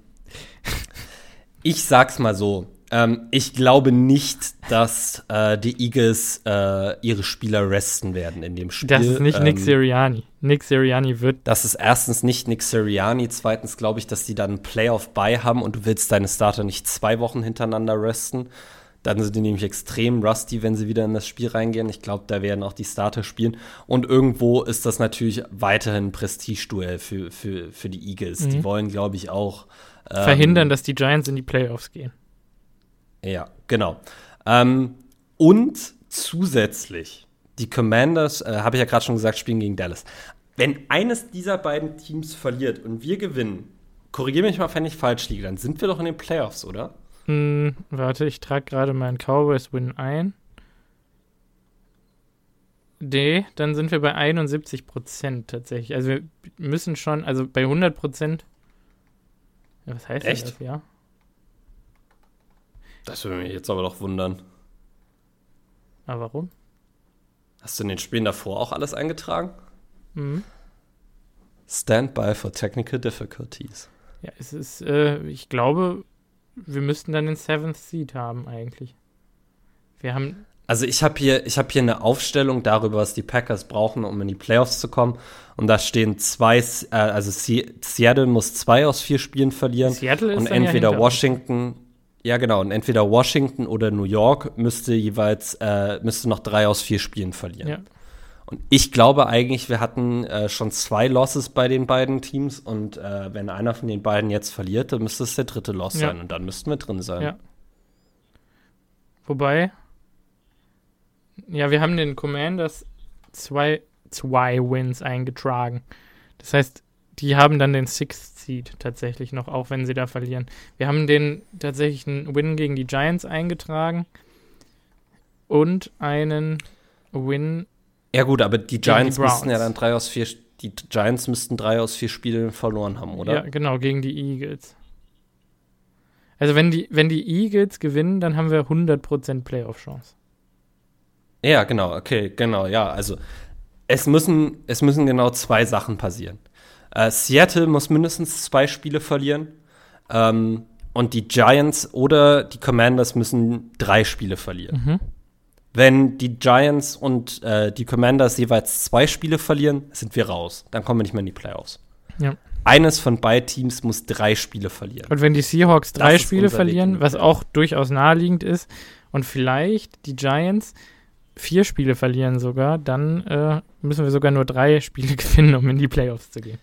ich sag's mal so. Ähm, ich glaube nicht, dass äh, die Eagles äh, ihre Spieler resten werden in dem Spiel.
Das ist nicht ähm, Nick Sirianni. Nick Sirianni wird.
Das ist erstens nicht Nick Sirianni. Zweitens glaube ich, dass die dann Playoff bei haben und du willst deine Starter nicht zwei Wochen hintereinander resten. Dann sind die nämlich extrem rusty, wenn sie wieder in das Spiel reingehen. Ich glaube, da werden auch die Starter spielen. Und irgendwo ist das natürlich weiterhin ein Prestigeduell für, für, für die Eagles. Mhm. Die wollen, glaube ich, auch
ähm, verhindern, dass die Giants in die Playoffs gehen.
Ja, genau. Ähm, und zusätzlich, die Commanders, äh, habe ich ja gerade schon gesagt, spielen gegen Dallas. Wenn eines dieser beiden Teams verliert und wir gewinnen, korrigiere mich mal, wenn ich falsch liege, dann sind wir doch in den Playoffs, oder?
Hm, warte, ich trage gerade meinen Cowboys-Win ein. D, dann sind wir bei 71 Prozent tatsächlich. Also wir müssen schon, also bei 100 Prozent. Ja, was heißt
Echt?
das? Ja.
Das würde mich jetzt aber doch wundern.
Aber warum?
Hast du in den Spielen davor auch alles eingetragen? Mhm. Standby for technical difficulties.
Ja, es ist, äh, ich glaube, wir müssten dann den Seventh Seed haben eigentlich. Wir haben.
Also ich habe hier, ich habe hier eine Aufstellung darüber, was die Packers brauchen, um in die Playoffs zu kommen. Und da stehen zwei, äh, also Seattle muss zwei aus vier Spielen verlieren.
Seattle ist
und entweder ja Washington, ja genau, und entweder Washington oder New York müsste jeweils, äh, müsste noch drei aus vier Spielen verlieren. Ja. Und ich glaube eigentlich, wir hatten äh, schon zwei Losses bei den beiden Teams und äh, wenn einer von den beiden jetzt verliert, dann müsste es der dritte Loss ja. sein und dann müssten wir drin sein. Ja.
Wobei, ja, wir haben den Commanders zwei, zwei Wins eingetragen. Das heißt, die haben dann den Sixth Seed tatsächlich noch, auch wenn sie da verlieren. Wir haben den tatsächlich einen Win gegen die Giants eingetragen und einen Win
ja, gut, aber die Giants die müssten ja dann drei aus vier, die Giants müssten drei aus vier Spielen verloren haben, oder? Ja,
genau, gegen die Eagles. Also wenn die, wenn die Eagles gewinnen, dann haben wir 100% Playoff-Chance.
Ja, genau, okay, genau, ja. Also es müssen, es müssen genau zwei Sachen passieren. Äh, Seattle muss mindestens zwei Spiele verlieren. Ähm, und die Giants oder die Commanders müssen drei Spiele verlieren. Mhm. Wenn die Giants und äh, die Commanders jeweils zwei Spiele verlieren, sind wir raus. Dann kommen wir nicht mehr in die Playoffs.
Ja.
Eines von beiden Teams muss drei Spiele verlieren.
Und wenn die Seahawks drei das Spiele verlieren, was auch durchaus naheliegend ist, und vielleicht die Giants vier Spiele verlieren sogar, dann äh, müssen wir sogar nur drei Spiele gewinnen, um in die Playoffs zu gehen.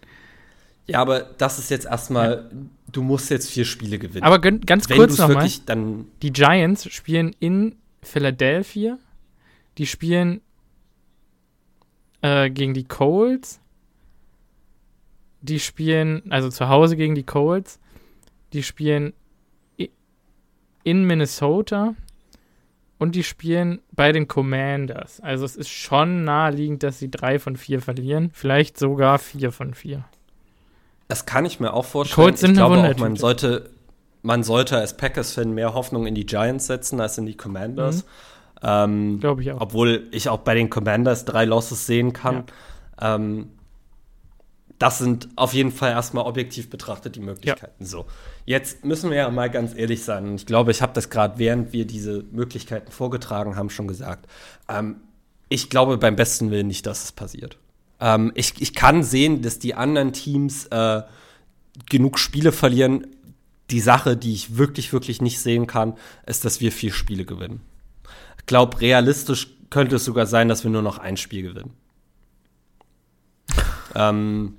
Ja, aber das ist jetzt erstmal, ja. du musst jetzt vier Spiele gewinnen.
Aber ganz Wenn kurz nochmal, die Giants spielen in Philadelphia. Die spielen äh, gegen die Colts. Die spielen, also zu Hause gegen die Colts. Die spielen in Minnesota. Und die spielen bei den Commanders. Also es ist schon naheliegend, dass sie drei von vier verlieren. Vielleicht sogar vier von vier.
Das kann ich mir auch vorstellen.
Colts sind ich glaube auch,
man sollte, man sollte als Packers-Fan mehr Hoffnung in die Giants setzen als in die Commanders. Mhm. Ähm,
Glaube ich auch.
Obwohl ich auch bei den Commanders drei Losses sehen kann. Ja. Ähm, das sind auf jeden Fall erstmal objektiv betrachtet die Möglichkeiten. Ja. So, jetzt müssen wir ja mal ganz ehrlich sein. Ich glaube, ich habe das gerade, während wir diese Möglichkeiten vorgetragen haben, schon gesagt. Ähm, ich glaube beim besten Willen nicht, dass es passiert. Ähm, ich, ich kann sehen, dass die anderen Teams äh, genug Spiele verlieren, die Sache, die ich wirklich, wirklich nicht sehen kann, ist, dass wir vier Spiele gewinnen. Ich glaube, realistisch könnte es sogar sein, dass wir nur noch ein Spiel gewinnen. ähm,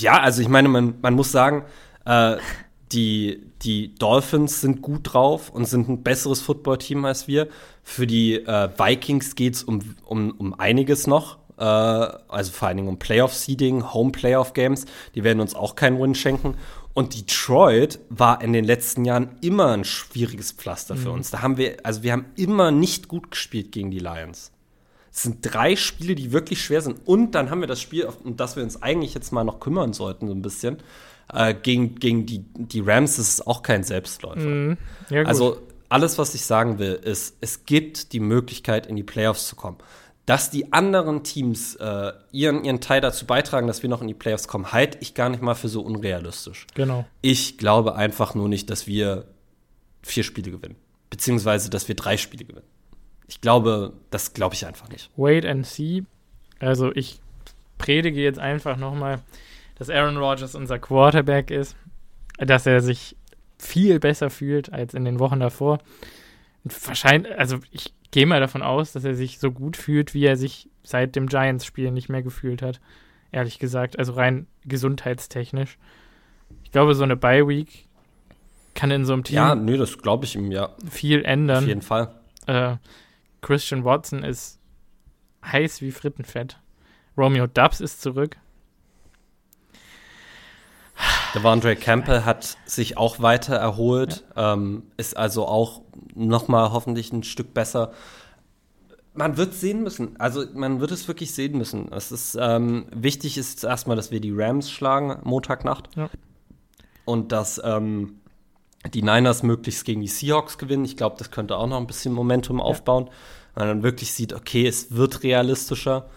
ja, also ich meine, man, man muss sagen, äh, die, die Dolphins sind gut drauf und sind ein besseres Footballteam als wir. Für die äh, Vikings geht es um, um, um einiges noch. Äh, also vor allen Dingen um Playoff-Seeding, Home-Playoff-Games. Die werden uns auch keinen Win schenken. Und Detroit war in den letzten Jahren immer ein schwieriges Pflaster mhm. für uns. Da haben wir, also wir haben immer nicht gut gespielt gegen die Lions. Es sind drei Spiele, die wirklich schwer sind. Und dann haben wir das Spiel, um das wir uns eigentlich jetzt mal noch kümmern sollten, so ein bisschen. Äh, gegen, gegen die, die Rams ist auch kein Selbstläufer. Mhm. Ja, also alles, was ich sagen will, ist, es gibt die Möglichkeit, in die Playoffs zu kommen. Dass die anderen Teams äh, ihren, ihren Teil dazu beitragen, dass wir noch in die Playoffs kommen, halte ich gar nicht mal für so unrealistisch.
Genau.
Ich glaube einfach nur nicht, dass wir vier Spiele gewinnen. Beziehungsweise, dass wir drei Spiele gewinnen. Ich glaube, das glaube ich einfach nicht.
Wait and see. Also ich predige jetzt einfach nochmal, dass Aaron Rodgers unser Quarterback ist, dass er sich viel besser fühlt als in den Wochen davor. Wahrscheinlich, also ich gehe mal davon aus, dass er sich so gut fühlt, wie er sich seit dem Giants-Spiel nicht mehr gefühlt hat. Ehrlich gesagt, also rein gesundheitstechnisch. Ich glaube, so eine Bye-Week kann in so einem Team.
Ja, nö, das glaube ich ihm, ja.
Viel ändern.
Auf jeden Fall.
Äh, Christian Watson ist heiß wie Frittenfett. Romeo Dubs ist zurück.
Devondre Campbell hat sich auch weiter erholt, ja. ähm, ist also auch noch mal hoffentlich ein Stück besser. Man wird sehen müssen. Also man wird es wirklich sehen müssen. Es ist ähm, wichtig ist erstmal, dass wir die Rams schlagen Montagnacht ja. und dass ähm, die Niners möglichst gegen die Seahawks gewinnen. Ich glaube, das könnte auch noch ein bisschen Momentum aufbauen, ja. weil man dann wirklich sieht, okay, es wird realistischer.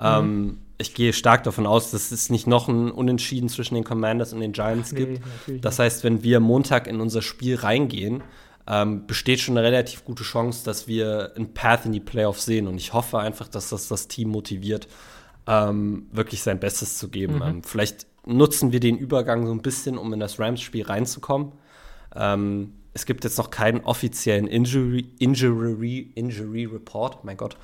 Mhm. Ich gehe stark davon aus, dass es nicht noch ein Unentschieden zwischen den Commanders und den Giants nee, gibt. Das heißt, wenn wir Montag in unser Spiel reingehen, ähm, besteht schon eine relativ gute Chance, dass wir ein Path in die Playoffs sehen. Und ich hoffe einfach, dass das das Team motiviert, ähm, wirklich sein Bestes zu geben. Mhm. Ähm, vielleicht nutzen wir den Übergang so ein bisschen, um in das Rams-Spiel reinzukommen. Ähm, es gibt jetzt noch keinen offiziellen Injury, Injury, Injury Report, mein Gott,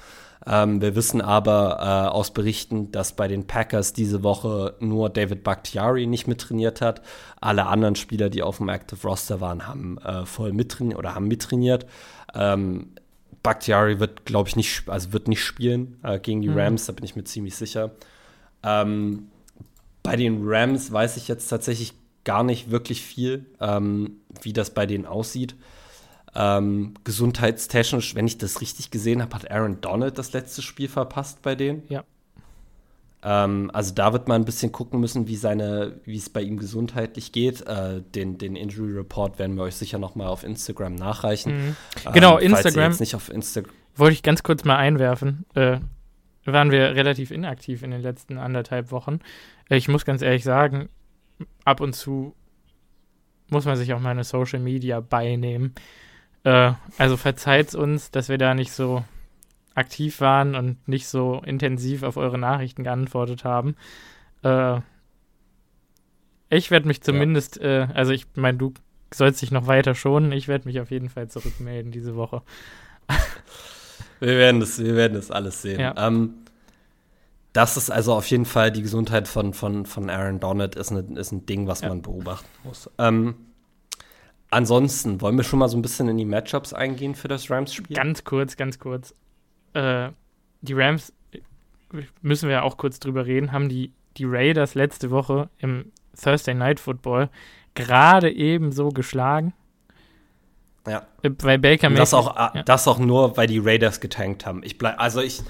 ähm, wir wissen aber äh, aus Berichten, dass bei den Packers diese Woche nur David Bakhtiari nicht mittrainiert hat. Alle anderen Spieler, die auf dem Active Roster waren, haben äh, voll mittrainiert oder haben mittrainiert. Ähm, Bakhtiari wird, glaube ich, nicht, also wird nicht spielen äh, gegen die mhm. Rams, da bin ich mir ziemlich sicher. Ähm, bei den Rams weiß ich jetzt tatsächlich gar nicht wirklich viel, ähm, wie das bei denen aussieht. Ähm, gesundheitstechnisch, wenn ich das richtig gesehen habe, hat Aaron Donald das letzte Spiel verpasst bei denen.
Ja.
Ähm, also da wird man ein bisschen gucken müssen, wie seine, wie es bei ihm gesundheitlich geht. Äh, den, den Injury Report werden wir euch sicher noch mal auf Instagram nachreichen. Mhm.
Ähm, genau, Instagram.
nicht auf Insta
wollte ich ganz kurz mal einwerfen. Äh, waren wir relativ inaktiv in den letzten anderthalb Wochen. Äh, ich muss ganz ehrlich sagen, ab und zu muss man sich auch meine Social Media beinehmen. Äh, also verzeiht uns, dass wir da nicht so aktiv waren und nicht so intensiv auf eure Nachrichten geantwortet haben. Äh, ich werde mich zumindest, ja. äh, also ich meine, du sollst dich noch weiter schonen. Ich werde mich auf jeden Fall zurückmelden diese Woche.
wir werden das, wir werden das alles sehen. Ja. Ähm, das ist also auf jeden Fall die Gesundheit von, von, von Aaron Donald ist, eine, ist ein Ding, was ja. man beobachten muss. Ähm, Ansonsten, wollen wir schon mal so ein bisschen in die Matchups eingehen für das Rams-Spiel?
Ganz kurz, ganz kurz. Äh, die Rams, müssen wir ja auch kurz drüber reden, haben die, die Raiders letzte Woche im Thursday Night Football gerade eben so geschlagen.
Ja.
Äh, weil Baker
das auch, ja. das auch nur, weil die Raiders getankt haben. Ich bleib, also ich,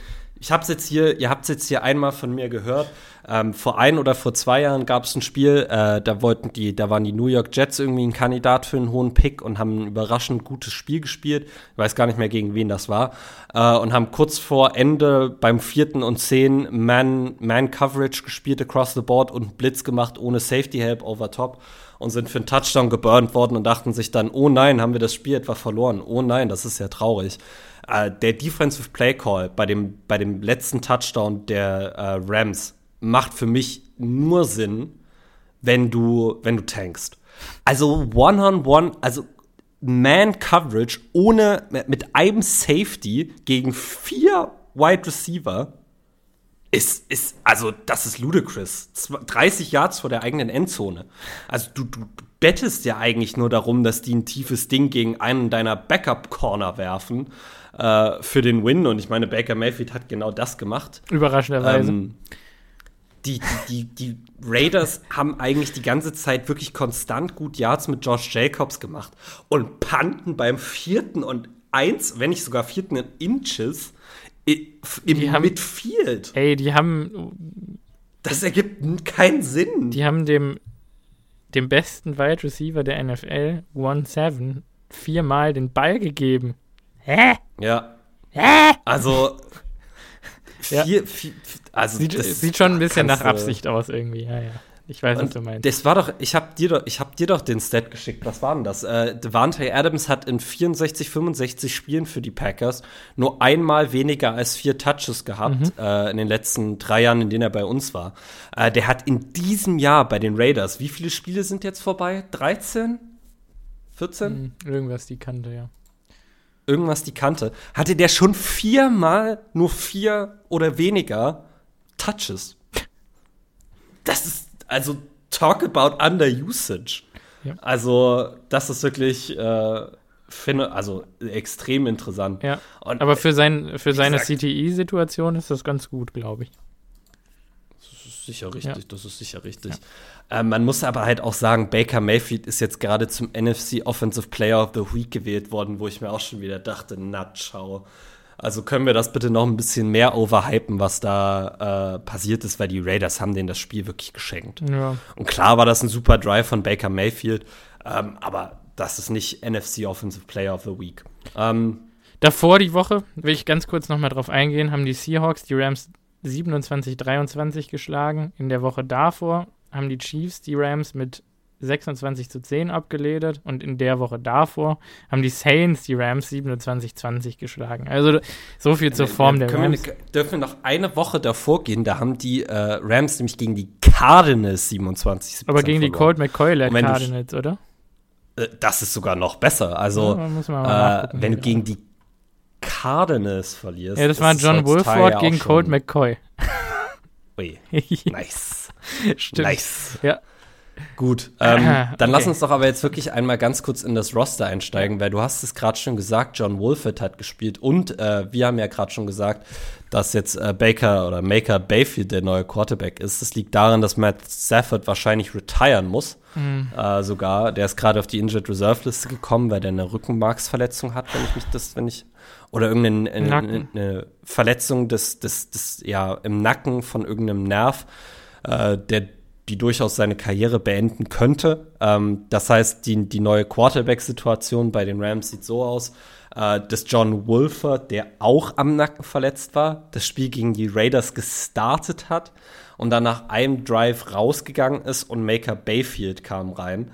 ich habe jetzt hier, ihr habt es jetzt hier einmal von mir gehört. Ähm, vor ein oder vor zwei Jahren gab es ein Spiel, äh, da wollten die, da waren die New York Jets irgendwie ein Kandidat für einen hohen Pick und haben ein überraschend gutes Spiel gespielt. Ich weiß gar nicht mehr, gegen wen das war. Äh, und haben kurz vor Ende beim vierten und zehn Man, Man Coverage gespielt across the board und Blitz gemacht ohne Safety Help over top und sind für einen Touchdown geburnt worden und dachten sich dann, oh nein, haben wir das Spiel etwa verloren. Oh nein, das ist ja traurig. Äh, der Defensive Play Call bei dem, bei dem letzten Touchdown der äh, Rams macht für mich nur Sinn, wenn du, wenn du tankst. Also One-on-One, -on -one, also Man-Coverage ohne, mit einem Safety gegen vier Wide Receiver ist, ist, also das ist ludicrous. 30 Yards vor der eigenen Endzone. Also du, du, bettest ja eigentlich nur darum, dass die ein tiefes Ding gegen einen deiner Backup-Corner werfen äh, für den Win. Und ich meine, Baker Mayfield hat genau das gemacht.
Überraschenderweise.
Ähm, die, die, die, die Raiders haben eigentlich die ganze Zeit wirklich konstant gut Yards mit Josh Jacobs gemacht und panten beim vierten und eins, wenn nicht sogar vierten Inches im
haben,
Midfield.
Ey, die haben.
Das ergibt keinen Sinn.
Die haben dem, dem besten Wide Receiver der NFL, 1-7, viermal den Ball gegeben.
Hä? Ja.
Hä?
Also. Vier,
ja.
vier, also
sieht, sieht schon ein bisschen nach Absicht aus irgendwie, ja, ja. Ich weiß, was du meinst.
Das war doch, ich habe dir doch, ich habe dir doch den Stat geschickt. Was war denn das? Äh, Devante Adams hat in 64, 65 Spielen für die Packers nur einmal weniger als vier Touches gehabt mhm. äh, in den letzten drei Jahren, in denen er bei uns war. Äh, der hat in diesem Jahr bei den Raiders, wie viele Spiele sind jetzt vorbei? 13? 14? Mhm,
irgendwas die Kante, ja.
Irgendwas die Kante. Hatte der schon viermal nur vier oder weniger Touches. Das ist also talk about underusage. Ja. Also, das ist wirklich, äh, finde, also extrem interessant.
Ja. Und, Aber für, sein, für seine CTI-Situation ist das ganz gut, glaube ich.
Ist sicher richtig, ja. das ist sicher richtig. Ja. Äh, man muss aber halt auch sagen, Baker Mayfield ist jetzt gerade zum NFC Offensive Player of the Week gewählt worden, wo ich mir auch schon wieder dachte, na, ciao. Also können wir das bitte noch ein bisschen mehr overhypen, was da äh, passiert ist, weil die Raiders haben denen das Spiel wirklich geschenkt. Ja. Und klar war das ein super Drive von Baker Mayfield, ähm, aber das ist nicht NFC Offensive Player of the Week. Ähm,
Davor die Woche, will ich ganz kurz noch mal drauf eingehen, haben die Seahawks die Rams 27-23 geschlagen. In der Woche davor haben die Chiefs die Rams mit 26 zu 10 abgeledert und in der Woche davor haben die Saints die Rams 27-20 geschlagen. Also so viel zur Form der
Rams. Wir, dürfen wir noch eine Woche davor gehen, da haben die äh, Rams nämlich gegen die Cardinals 27 17
Aber gegen verloren. die Colt McCoy Cardinals, oder?
Äh, das ist sogar noch besser. Also, ja, äh, wenn du gegen die Cardinals verlierst.
Ja, das, war John Wolford gegen Colt McCoy.
Ui, nice.
Stimmt.
Nice.
Ja.
Gut, ähm, dann okay. lass uns doch aber jetzt wirklich einmal ganz kurz in das Roster einsteigen, weil du hast es gerade schon gesagt, John Wolford hat gespielt und äh, wir haben ja gerade schon gesagt, dass jetzt äh, Baker oder Maker Bayfield der neue Quarterback ist. Das liegt daran, dass Matt Stafford wahrscheinlich retiren muss. Mhm. Äh, sogar, der ist gerade auf die Injured Reserve Liste gekommen, weil der eine Rückenmarksverletzung hat, wenn ich mich das, wenn ich oder irgendeine eine, eine Verletzung des, des, des, ja, im Nacken von irgendeinem Nerv, äh, der die durchaus seine Karriere beenden könnte. Ähm, das heißt, die, die neue Quarterback-Situation bei den Rams sieht so aus, äh, dass John Wolford, der auch am Nacken verletzt war, das Spiel gegen die Raiders gestartet hat und dann nach einem Drive rausgegangen ist und Maker Bayfield kam rein.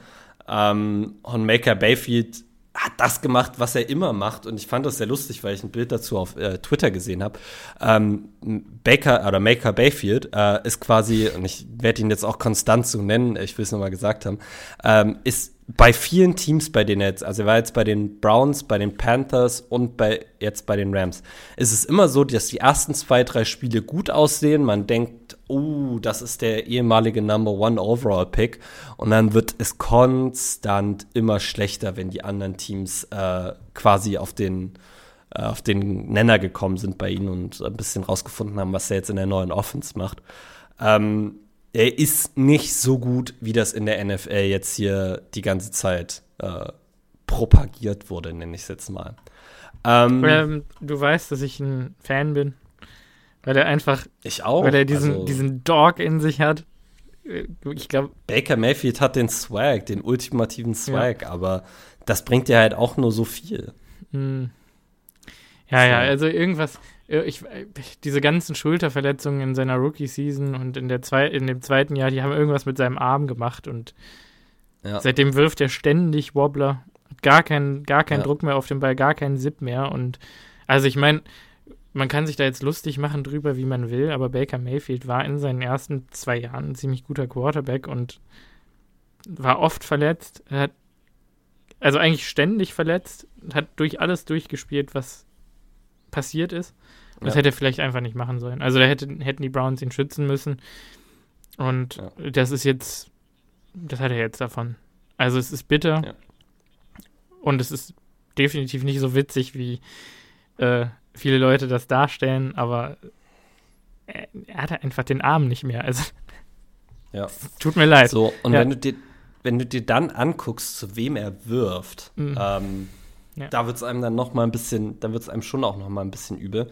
Ähm, und Maker Bayfield hat das gemacht, was er immer macht. Und ich fand das sehr lustig, weil ich ein Bild dazu auf äh, Twitter gesehen habe. Ähm, Baker oder Maker Bayfield äh, ist quasi, und ich werde ihn jetzt auch konstant so nennen, ich will es nochmal gesagt haben, ähm, ist bei vielen Teams, bei denen jetzt, also er war jetzt bei den Browns, bei den Panthers und bei jetzt bei den Rams, ist es immer so, dass die ersten zwei, drei Spiele gut aussehen. Man denkt, oh, das ist der ehemalige Number One Overall Pick. Und dann wird es konstant immer schlechter, wenn die anderen Teams äh, quasi auf den, äh, auf den Nenner gekommen sind bei ihnen und ein bisschen rausgefunden haben, was er jetzt in der neuen Offense macht. Ähm, er ist nicht so gut, wie das in der NFL jetzt hier die ganze Zeit äh, propagiert wurde, nenne ich es jetzt mal.
Ähm, ähm, du weißt, dass ich ein Fan bin. Weil er einfach.
Ich auch.
Weil er diesen, also, diesen Dog in sich hat. Ich glaube.
Baker Mayfield hat den Swag, den ultimativen Swag, ja. aber das bringt dir halt auch nur so viel.
Hm. Ja, so. ja, also irgendwas. Äh, ich, diese ganzen Schulterverletzungen in seiner Rookie-Season und in, der zwei, in dem zweiten Jahr, die haben irgendwas mit seinem Arm gemacht und ja. seitdem wirft er ständig Wobbler. Gar keinen gar kein ja. Druck mehr auf den Ball, gar keinen Zip mehr. Und also ich meine, man kann sich da jetzt lustig machen drüber, wie man will, aber Baker Mayfield war in seinen ersten zwei Jahren ein ziemlich guter Quarterback und war oft verletzt. Er hat also eigentlich ständig verletzt, hat durch alles durchgespielt, was passiert ist. Und ja. Das hätte er vielleicht einfach nicht machen sollen. Also da hätte, hätten die Browns ihn schützen müssen. Und ja. das ist jetzt, das hat er jetzt davon. Also es ist bitter.
Ja.
Und es ist definitiv nicht so witzig, wie äh, viele Leute das darstellen, aber er, er hatte einfach den Arm nicht mehr. Also
Ja.
tut mir leid.
So, und wenn, du dir, wenn du dir dann anguckst, zu wem er wirft,
Mhm.
ähm,
Ja.
da wird es einem dann noch mal ein bisschen, da wird es einem schon auch noch mal ein bisschen übel.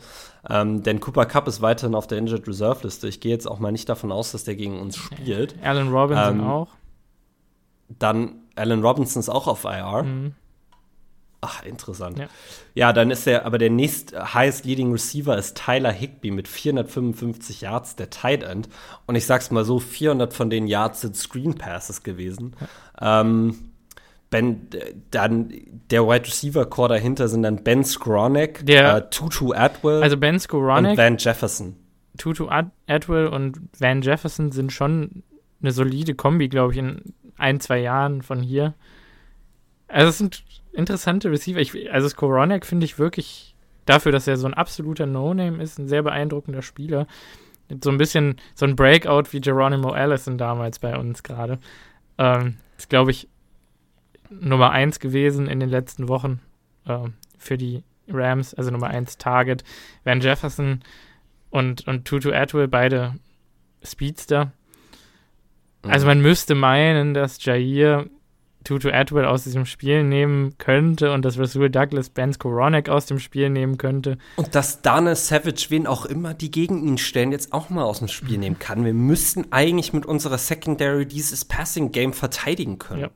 Ähm, denn Cooper Cup ist weiterhin auf der Injured Reserve Liste. Ich gehe jetzt auch mal nicht davon aus, dass der gegen uns spielt.
Alan Robinson
Ähm,
auch.
Dann Alan Robinson ist auch auf IR.
Mhm.
Ach, interessant.
Ja.
Ja. dann ist der, aber der nächst highest leading Receiver ist Tyler Higby mit 455 Yards, der Tight End. Und ich sag's mal so, 400 von den Yards sind Screen Passes gewesen. Ähm, ben, dann der Wide Receiver Core dahinter sind dann Ben Skronek,
Der-
äh, Tutu Atwell
Also Ben
und
Skowronek,
Van Jefferson.
Tutu Ad Atwell und Van Jefferson sind schon eine solide Kombi, glaube ich, in ein, zwei Jahren von hier. Also es sind interessante Receiver. Ich, also Skowronek finde ich wirklich dafür, dass er so ein absoluter No-Name ist, ein sehr beeindruckender Spieler. So ein bisschen so ein Breakout wie Geronimo Allison damals bei uns gerade. Ähm, ist, glaube ich, Nummer eins gewesen in den letzten Wochen ähm, für die Rams, also Nummer eins Target. Van Jefferson und, und Tutu Atwell, beide Speedster. Also man müsste meinen, dass Jair Tutu Atwell aus diesem Spiel nehmen könnte und dass Rasul Douglas Ben Skowronek aus dem Spiel nehmen könnte.
Und dass Dana Savage, wen auch immer die gegen ihn stellen, jetzt auch mal aus dem Spiel nehmen kann. Wir müssten eigentlich mit unserer Secondary dieses Passing-Game verteidigen können.
Ja.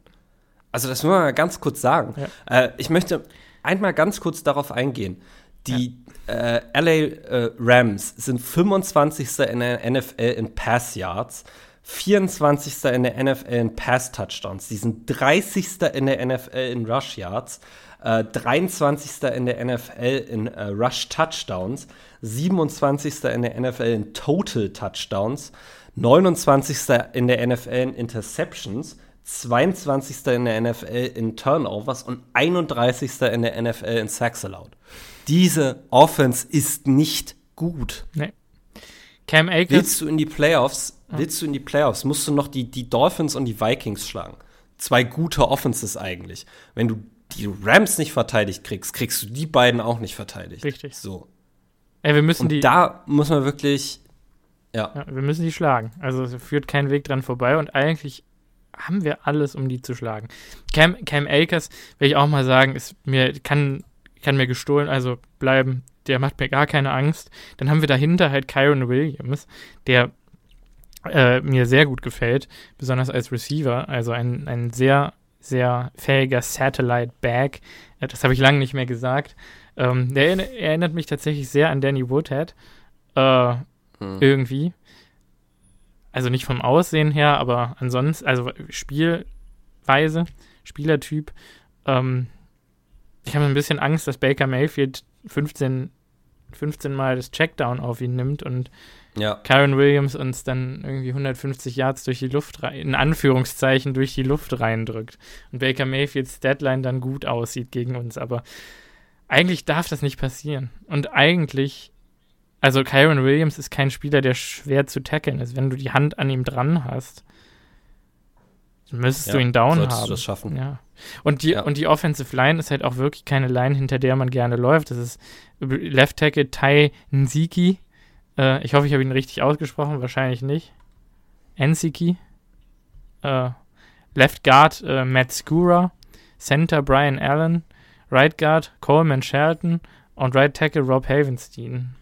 Also das muss man mal ganz kurz sagen.
Ja.
Äh, ich möchte einmal ganz kurz darauf eingehen. Die äh, LA äh, Rams sind 25. in der NFL in Pass Yards, 24. in der NFL in Pass Touchdowns. Die sind 30. in der NFL in Rush Yards, äh, 23. in der NFL in Rush Touchdowns, 27. in der NFL in Total Touchdowns, 29. in der NFL in Interceptions, 22. in der NFL in Turnovers und 31. in der NFL in Sacks allowed. Diese Offense ist nicht gut.
Nee. Cam Akers,
Willst du in die Playoffs, willst du in die Playoffs, musst du noch die, die Dolphins und die Vikings schlagen. Zwei gute Offenses eigentlich. Wenn du die Rams nicht verteidigt kriegst, kriegst du die beiden auch nicht verteidigt.
Richtig.
So.
ey, wir müssen
Und
die,
da muss man wirklich, ja,
ja, wir müssen die schlagen. Also es führt kein Weg dran vorbei und eigentlich haben wir alles, um die zu schlagen. Cam, Cam Akers, will ich auch mal sagen, ist mir, kann, kann mir gestohlen, also bleiben. Der macht mir gar keine Angst. Dann haben wir dahinter halt Kyron Williams, der äh, mir sehr gut gefällt, besonders als Receiver. Also ein, ein sehr, sehr fähiger Satellite-Bag. Äh, das habe ich lange nicht mehr gesagt. Ähm, der erinner- erinnert mich tatsächlich sehr an Danny Woodhead. Äh,
Hm.
irgendwie. Also nicht vom Aussehen her, aber ansonsten, also Spielweise, Spielertyp. Ähm, ich habe ein bisschen Angst, dass Baker Mayfield 15, 15 Mal das Checkdown auf ihn nimmt und
ja.
Kyron Williams uns dann irgendwie 150 Yards durch die Luft rein, in Anführungszeichen durch die Luft reindrückt. Und Baker Mayfields Deadline dann gut aussieht gegen uns. Aber eigentlich darf das nicht passieren. Und eigentlich, also Kyron Williams ist kein Spieler, der schwer zu tackeln ist. Wenn du die Hand an ihm dran hast, müsstest
Ja,
du ihn down
solltest du
haben.
das schaffen.
Ja. Und die,
Ja.
und die Offensive Line ist halt auch wirklich keine Line, hinter der man gerne läuft. Das ist Left Tackle Tai Nziki. Äh, ich hoffe, ich habe ihn richtig ausgesprochen. Wahrscheinlich nicht. Nziki. Äh, Left Guard äh, Matt Skura. Center Brian Allen. Right Guard Coleman Shelton. Und Right Tackle Rob Havenstein.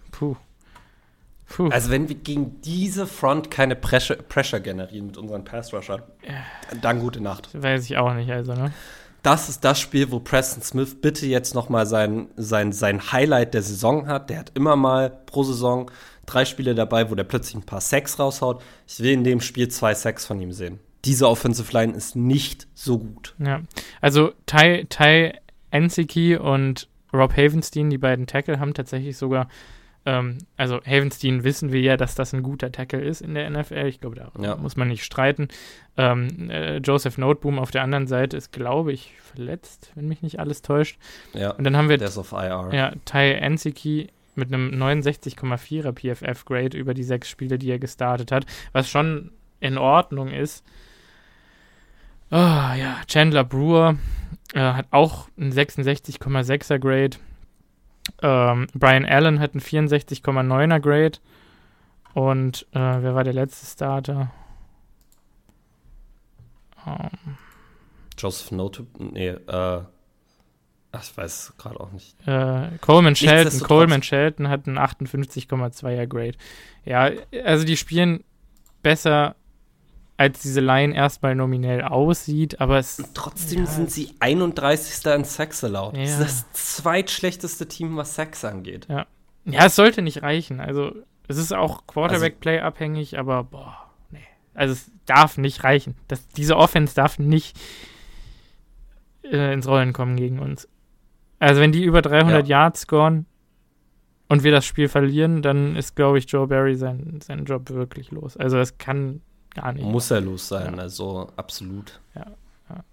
Puh.
Also wenn wir gegen diese Front keine Pressure, Pressure generieren mit unseren Pass-Rushern, dann gute Nacht.
Weiß ich auch nicht, also, ne?
Das ist das Spiel, wo Preston Smith bitte jetzt noch mal sein, sein, sein Highlight der Saison hat. Der hat immer mal pro Saison drei Spiele dabei, wo der plötzlich ein paar Sacks raushaut. Ich will in dem Spiel zwei Sacks von ihm sehen. Diese Offensive Line ist nicht so gut.
Ja, also Ty, Ty Enziki und Rob Havenstein, die beiden Tackle, haben tatsächlich sogar, ähm, also Havenstein wissen wir ja, dass das ein guter Tackle ist in der NFL. Ich glaube, da
Ja.
muss man nicht streiten. Ähm, äh, Joseph Noteboom auf der anderen Seite ist, glaube ich, verletzt, wenn mich nicht alles täuscht.
Ja,
Und dann haben wir ja, Ty Enziki mit einem 69,4er PFF-Grade über die sechs Spiele, die er gestartet hat, was schon in Ordnung ist. Oh, ja, Chandler Brewer äh, hat auch ein 66,6er Grade. Ähm, Brian Allen hat ein 64,9er Grade. Und äh, wer war der letzte Starter?
Ähm. Joseph Note, nee, äh, ach, ich weiß gerade auch nicht.
Äh, Coleman Shelton, Coleman Shelton hat ein 58,2er Grade. Ja, also die spielen besser als diese Line erstmal nominell aussieht, aber es.
trotzdem ja, sind sie 31. in Sex allowed. Ja. Das ist das zweitschlechteste Team, was Sex angeht.
Ja. Ja, es sollte nicht reichen. Also, es ist auch Quarterback-Play abhängig, aber boah, nee. Also, es darf nicht reichen. Das, diese Offense darf nicht äh, ins Rollen kommen gegen uns. Also, wenn die über 300 ja. Yards scoren und wir das Spiel verlieren, dann ist, glaube ich, Joe Barry sein, sein Job wirklich los. Also, es kann gar nicht.
Muss er los sein, ja. also absolut.
Ja. ja.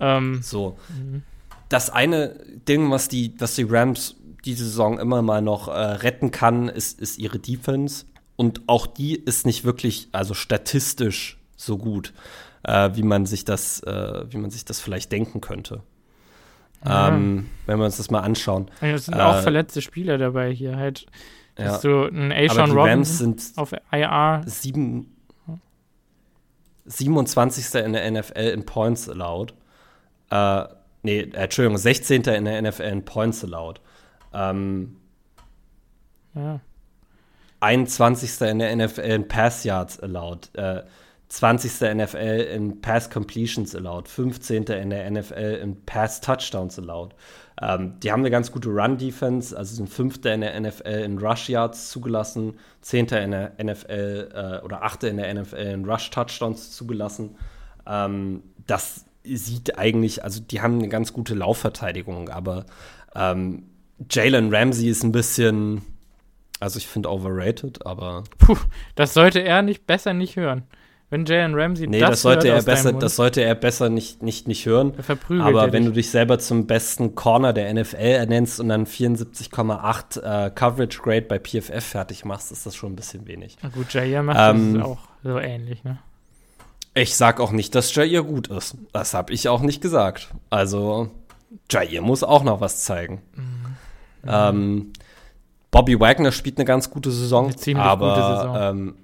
Ähm,
so. Mhm. Das eine Ding, was die, was die Rams diese Saison immer mal noch äh, retten kann, ist, ist ihre Defense. Und auch die ist nicht wirklich, also statistisch so gut, äh, wie man sich das, äh, wie man sich das vielleicht denken könnte. Ja. Ähm, wenn wir uns das mal anschauen.
Es sind auch äh, verletzte Spieler dabei hier halt. Ja. Hast du einen A-Sean
Robinson
auf IR?
Sieben, 27. in der NFL in Points allowed. Äh, nee, äh, Entschuldigung, 16. in der NFL in Points allowed. Ähm, ja. 21. in der NFL in Pass Yards allowed. Äh, 20. NFL in Pass Completions allowed. 15. in der NFL in Pass Touchdowns allowed. Ähm, die haben eine ganz gute Run-Defense, also sind Fünfter in der NFL in Rush Yards zugelassen, Zehnter in der NFL äh, oder Achter in der NFL in Rush Touchdowns zugelassen. Ähm, das sieht eigentlich, also die haben eine ganz gute Laufverteidigung, aber ähm, Jalen Ramsey ist ein bisschen, also ich finde overrated, aber.
Puh, das sollte er nicht besser nicht hören. Wenn Jalen Ramsey
nee, das, das sollte er besser, das sollte er besser nicht, nicht, nicht hören. Aber wenn dich. du dich selber zum besten Corner der NFL ernennst und dann 74,8 äh, Coverage Grade bei PFF fertig machst, ist das schon ein bisschen wenig.
Na gut, Jair macht ähm, das auch so ähnlich, ne?
Ich sag auch nicht, dass Jair gut ist. Das habe ich auch nicht gesagt. Also Jair muss auch noch was zeigen. Mhm. Ähm, Bobby Wagner spielt eine ganz gute Saison, aber gute Saison. Ähm,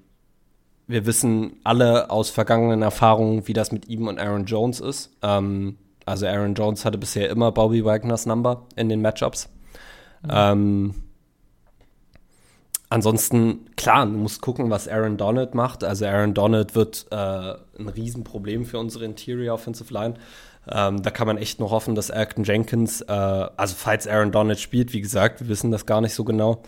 wir wissen alle aus vergangenen Erfahrungen, wie das mit ihm und Aaron Jones ist. Ähm, also Aaron Jones hatte bisher immer Bobby Wagners Number in den Matchups. Mhm. Ähm, ansonsten, klar, du musst gucken, was Aaron Donald macht. Also Aaron Donald wird äh, ein Riesenproblem für unsere Interior Offensive Line. Ähm, da kann man echt noch hoffen, dass Acton Jenkins, äh, also falls Aaron Donald spielt, wie gesagt, wir wissen das gar nicht so genau,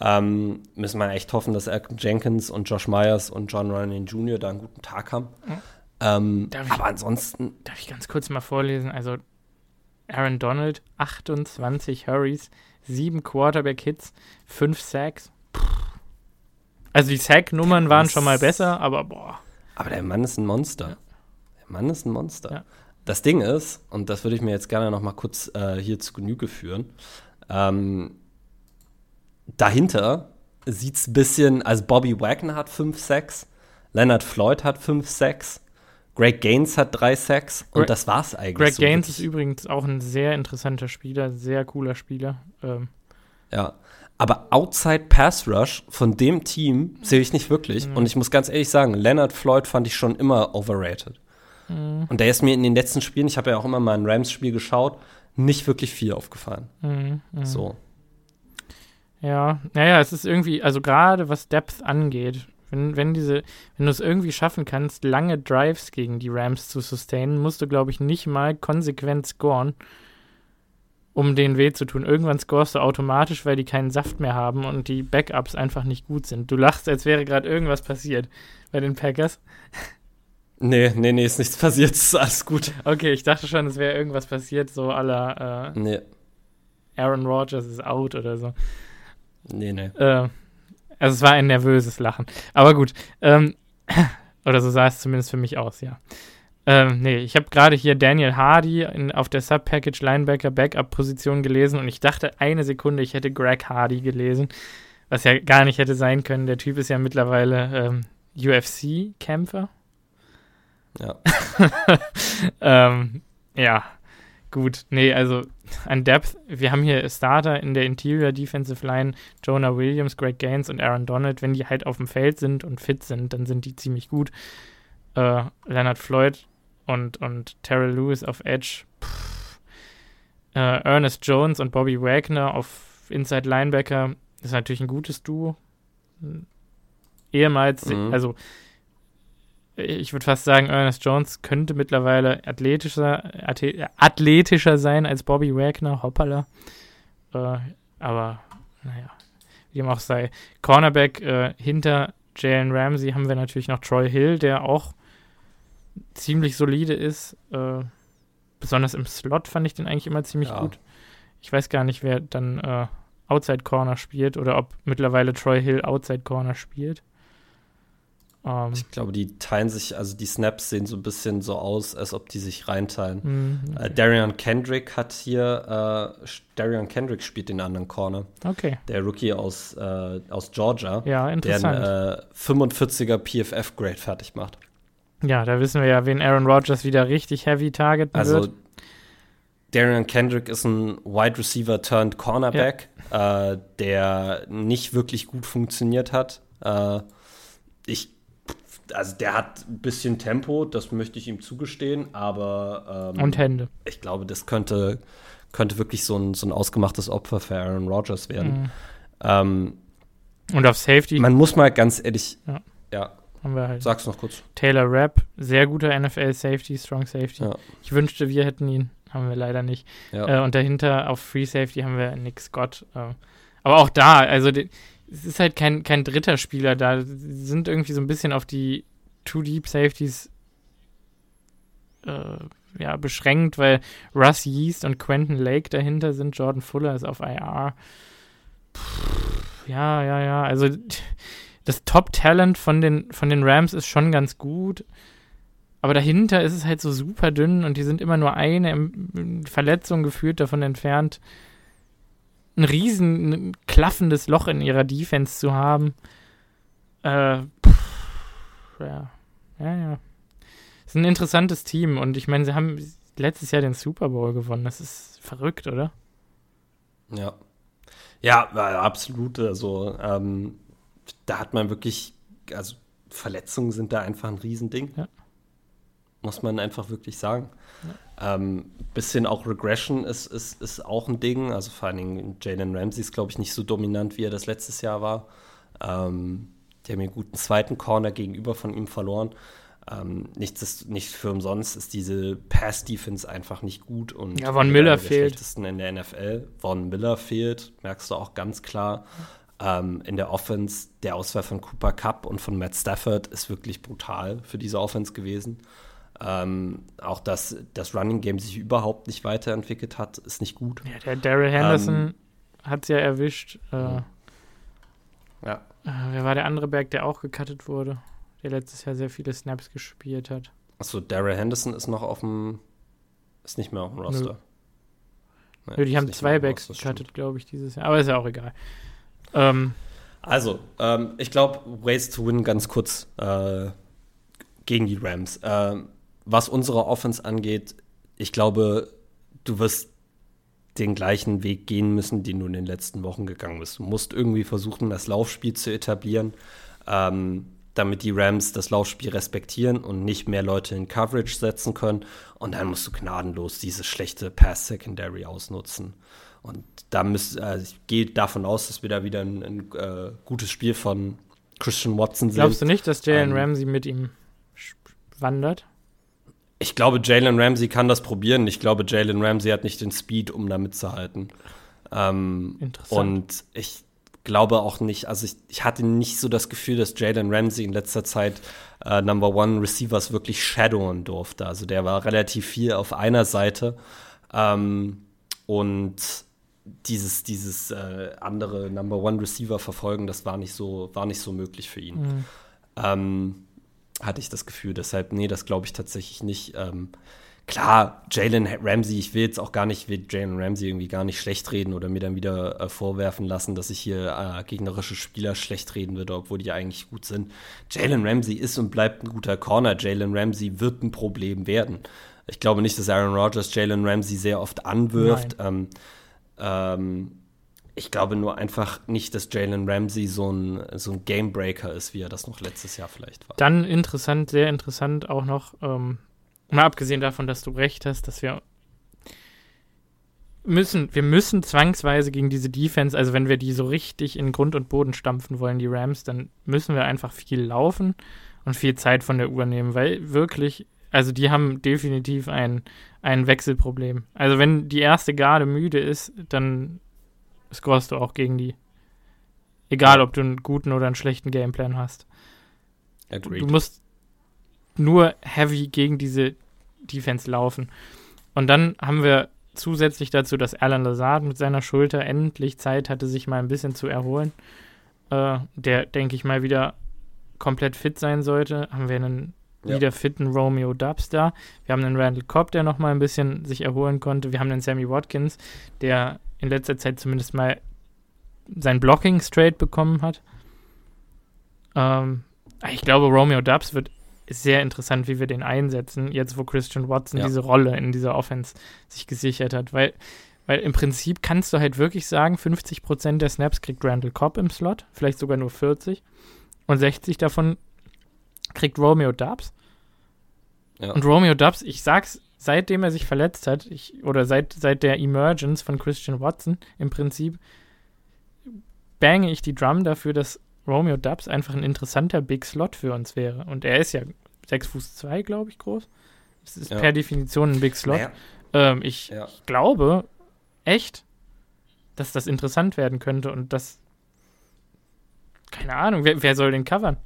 ähm, müssen wir echt hoffen, dass Elton Jenkins und Josh Myers und John Running Jr. da einen guten Tag haben. Mhm. Ähm, ich, aber ansonsten.
Darf ich ganz kurz mal vorlesen? Also, Aaron Donald, 28 Hurries, 7 Quarterback-Hits, 5 Sacks. Also, die Sack-Nummern waren schon mal besser, aber boah.
Aber der Mann ist ein Monster. Ja. Der Mann ist ein Monster. Ja. Das Ding ist, und das würde ich mir jetzt gerne noch mal kurz äh, hier zu Genüge führen, ähm, dahinter sieht es ein bisschen, also Bobby Wagner hat 5 Sacks, Leonard Floyd hat 5 Sacks, Greg Gaines hat 3 Sacks und Greg, das war's eigentlich.
Greg so Gaines wirklich. ist übrigens auch ein sehr interessanter Spieler, sehr cooler Spieler. Ähm.
Ja, aber Outside Pass Rush von dem Team sehe ich nicht wirklich. Mhm. Und ich muss ganz ehrlich sagen, Leonard Floyd fand ich schon immer overrated. Mhm. Und der ist mir in den letzten Spielen, ich habe ja auch immer mal ein Rams-Spiel geschaut, nicht wirklich viel aufgefallen. Mhm. mhm. So.
Ja, naja, es ist irgendwie, also gerade was Depth angeht, wenn, wenn diese, wenn du es irgendwie schaffen kannst, lange Drives gegen die Rams zu sustainen, musst du, glaube ich, nicht mal konsequent scoren, um denen weh zu tun. Irgendwann scorest du automatisch, weil die keinen Saft mehr haben und die Backups einfach nicht gut sind. Du lachst, als wäre gerade irgendwas passiert bei den Packers.
Nee, nee, nee, ist nichts passiert, ist alles gut.
Okay, ich dachte schon, es wäre irgendwas passiert, so aller äh, nee. Aaron Rodgers ist out oder so.
Nee, nee.
Äh, also es war ein nervöses Lachen. Aber gut. Ähm, oder so sah es zumindest für mich aus, ja. Ähm, nee, ich habe gerade hier Daniel Hardy in, auf der Sub-Package Linebacker Backup-Position gelesen und ich dachte eine Sekunde, ich hätte Greg Hardy gelesen, was ja gar nicht hätte sein können. Der Typ ist ja mittlerweile ähm, UFC-Kämpfer.
Ja.
ähm, ja, gut. Nee, also an Depth, wir haben hier Starter in der Interior Defensive Line, Jonah Williams, Greg Gaines und Aaron Donald. Wenn die halt auf dem Feld sind und fit sind, dann sind die ziemlich gut. Äh, Leonard Floyd und, und Terrell Lewis auf Edge. Äh, Ernest Jones und Bobby Wagner auf Inside Linebacker ist natürlich ein gutes Duo. Ehemals, mhm. also ich würde fast sagen, Ernest Jones könnte mittlerweile athletischer, athletischer sein als Bobby Wagner, hoppala. Äh, aber, naja, wie dem auch sei. Cornerback äh, hinter Jalen Ramsey haben wir natürlich noch Troy Hill, der auch ziemlich solide ist. Äh, besonders im Slot fand ich den eigentlich immer ziemlich ja. gut. Ich weiß gar nicht, wer dann äh, Outside Corner spielt oder ob mittlerweile Troy Hill Outside Corner spielt.
Ähm, ich glaube, die teilen sich, also die Snaps sehen so ein bisschen so aus, als ob die sich reinteilen. Mm, okay. äh, Darian Kendrick hat hier, äh, Darian Kendrick spielt den anderen Corner.
Okay.
Der Rookie aus, äh, aus Georgia.
Ja, interessant.
Der einen 45er äh, PFF-Grade fertig macht.
Ja, da wissen wir ja, wen Aaron Rodgers wieder richtig heavy targeten also, wird.
Darian Kendrick ist ein Wide Receiver turned Cornerback, ja. äh, der nicht wirklich gut funktioniert hat. Äh, ich, also der hat ein bisschen Tempo, das möchte ich ihm zugestehen, aber
ähm, und Hände.
Ich glaube, das könnte, könnte wirklich so ein, so ein ausgemachtes Opfer für Aaron Rodgers werden. Mhm. Ähm,
und auf Safety.
Man muss mal ganz ehrlich,
ja.
ja
haben wir halt.
Sag's noch kurz.
Taylor Rapp, sehr guter NFL Safety, Strong Safety. Ja. Ich wünschte, wir hätten ihn. Haben wir leider nicht. Ja. Äh, und dahinter auf Free Safety haben wir Nick Scott. Äh, aber auch da, also die, es ist halt kein, kein dritter Spieler da. Sie sind irgendwie so ein bisschen auf die Two Deep Safeties äh, ja, beschränkt, weil Russ Yeast und Quentin Lake dahinter sind. Jordan Fuller ist auf IR. Puh, ja, ja, ja. Also das Top-Talent von den, von den Rams ist schon ganz gut. Aber dahinter ist es halt so super dünn und die sind immer nur eine Verletzung geführt davon entfernt, ein riesen ein klaffendes Loch in ihrer Defense zu haben. Äh, pff, ja, ja, ja. Ist ein interessantes Team und ich meine, sie haben letztes Jahr den Super Bowl gewonnen. Das ist verrückt, oder?
Ja. Ja, absolut. Also, ähm, da hat man wirklich, also Verletzungen sind da einfach ein Riesending. Ja. Muss man einfach wirklich sagen. Ja. Ähm, bisschen auch Regression ist, ist, ist auch ein Ding. Also vor allen Dingen Jalen Ramsey ist, glaube ich, nicht so dominant, wie er das letztes Jahr war. Ähm, die haben einen guten zweiten Corner gegenüber von ihm verloren. Ähm, nichts ist nicht für umsonst ist diese Pass-Defense einfach nicht gut und
ja, Von Miller fehlt.
schlechtesten in der NFL. Von Miller fehlt, merkst du auch ganz klar. Ähm, in der Offense, der Auswahl von Cooper Cup und von Matt Stafford ist wirklich brutal für diese Offense gewesen. Ähm, auch dass das Running Game sich überhaupt nicht weiterentwickelt hat, ist nicht gut.
Ja, der Daryl Henderson ähm, hat es ja erwischt. Äh,
ja.
Äh, wer war der andere Berg, der auch gecuttet wurde? Der letztes Jahr sehr viele Snaps gespielt hat.
Achso, Daryl Henderson ist noch auf dem. Ist nicht mehr auf dem Roster.
Nö. Nö die haben zwei Backs gecuttet, glaube ich, dieses Jahr. Aber ist ja auch egal. Ähm,
also, ähm, ich glaube, Ways to Win ganz kurz äh, gegen die Rams. Ähm, was unsere Offense angeht, ich glaube, du wirst den gleichen Weg gehen müssen, den du in den letzten Wochen gegangen bist. Du musst irgendwie versuchen, das Laufspiel zu etablieren, ähm, damit die Rams das Laufspiel respektieren und nicht mehr Leute in Coverage setzen können. Und dann musst du gnadenlos diese schlechte Pass-Secondary ausnutzen. Und da müsst, also ich gehe davon aus, dass wir da wieder ein, ein äh, gutes Spiel von Christian Watson
sehen. Glaubst du nicht, dass Jalen ähm, Ramsey mit ihm wandert?
Ich glaube, Jalen Ramsey kann das probieren. Ich glaube, Jalen Ramsey hat nicht den Speed, um da mitzuhalten. Ähm, Interessant. Und ich glaube auch nicht, also ich, ich, hatte nicht so das Gefühl, dass Jalen Ramsey in letzter Zeit äh, Number One Receivers wirklich shadowen durfte. Also der war relativ viel auf einer Seite. Ähm, und dieses, dieses äh, andere Number One Receiver verfolgen, das war nicht so, war nicht so möglich für ihn. Mhm. Ähm, hatte ich das Gefühl. Deshalb, nee, das glaube ich tatsächlich nicht. Ähm, klar, Jalen Ramsey, ich will jetzt auch gar nicht, will Jalen Ramsey irgendwie gar nicht schlecht reden oder mir dann wieder äh, vorwerfen lassen, dass ich hier äh, gegnerische Spieler schlecht reden würde, obwohl die eigentlich gut sind. Jalen Ramsey ist und bleibt ein guter Corner. Jalen Ramsey wird ein Problem werden. Ich glaube nicht, dass Aaron Rodgers Jalen Ramsey sehr oft anwirft. Ähm, ähm, ich glaube nur einfach nicht, dass Jalen Ramsey so ein, so ein Gamebreaker ist, wie er das noch letztes Jahr vielleicht war.
Dann interessant, sehr interessant auch noch, ähm, Mal abgesehen davon, dass du recht hast, dass wir müssen, wir müssen zwangsweise gegen diese Defense, also wenn wir die so richtig in Grund und Boden stampfen wollen, die Rams, dann müssen wir einfach viel laufen und viel Zeit von der Uhr nehmen, weil wirklich, also die haben definitiv ein, ein Wechselproblem. Also wenn die erste Garde müde ist, dann scorest du auch gegen die. Egal, ob du einen guten oder einen schlechten Gameplan hast. Agreed. Du musst nur heavy gegen diese Defense laufen. Und dann haben wir zusätzlich dazu, dass Alan Lazard mit seiner Schulter endlich Zeit hatte, sich mal ein bisschen zu erholen. Äh, der, denke ich mal, wieder komplett fit sein sollte. Haben wir einen ja. wieder fitten Romeo Dubs da. Wir haben einen Randall Cobb, der noch mal ein bisschen sich erholen konnte. Wir haben einen Sammy Watkins, der in letzter Zeit zumindest mal sein Blocking straight bekommen hat. Ähm, ich glaube, Romeo Dubs wird ist sehr interessant, wie wir den einsetzen, jetzt wo Christian Watson ja. diese Rolle in dieser Offense sich gesichert hat. Weil, weil im Prinzip kannst du halt wirklich sagen, 50% der Snaps kriegt Randall Cobb im Slot, vielleicht sogar nur 40. Und 60 davon kriegt Romeo Dubs. Ja. Und Romeo Dubs, ich sag's, seitdem er sich verletzt hat, ich, oder seit, seit der Emergence von Christian Watson im Prinzip, bange ich die Drum dafür, dass Romeo Dubs einfach ein interessanter Big Slot für uns wäre. Und er ist ja 6 Fuß 2, glaube ich, groß. Das ist ja. per Definition ein Big Slot. Naja. Ähm, ich, ja. ich glaube echt, dass das interessant werden könnte und das. Keine Ahnung, wer, wer soll den covern?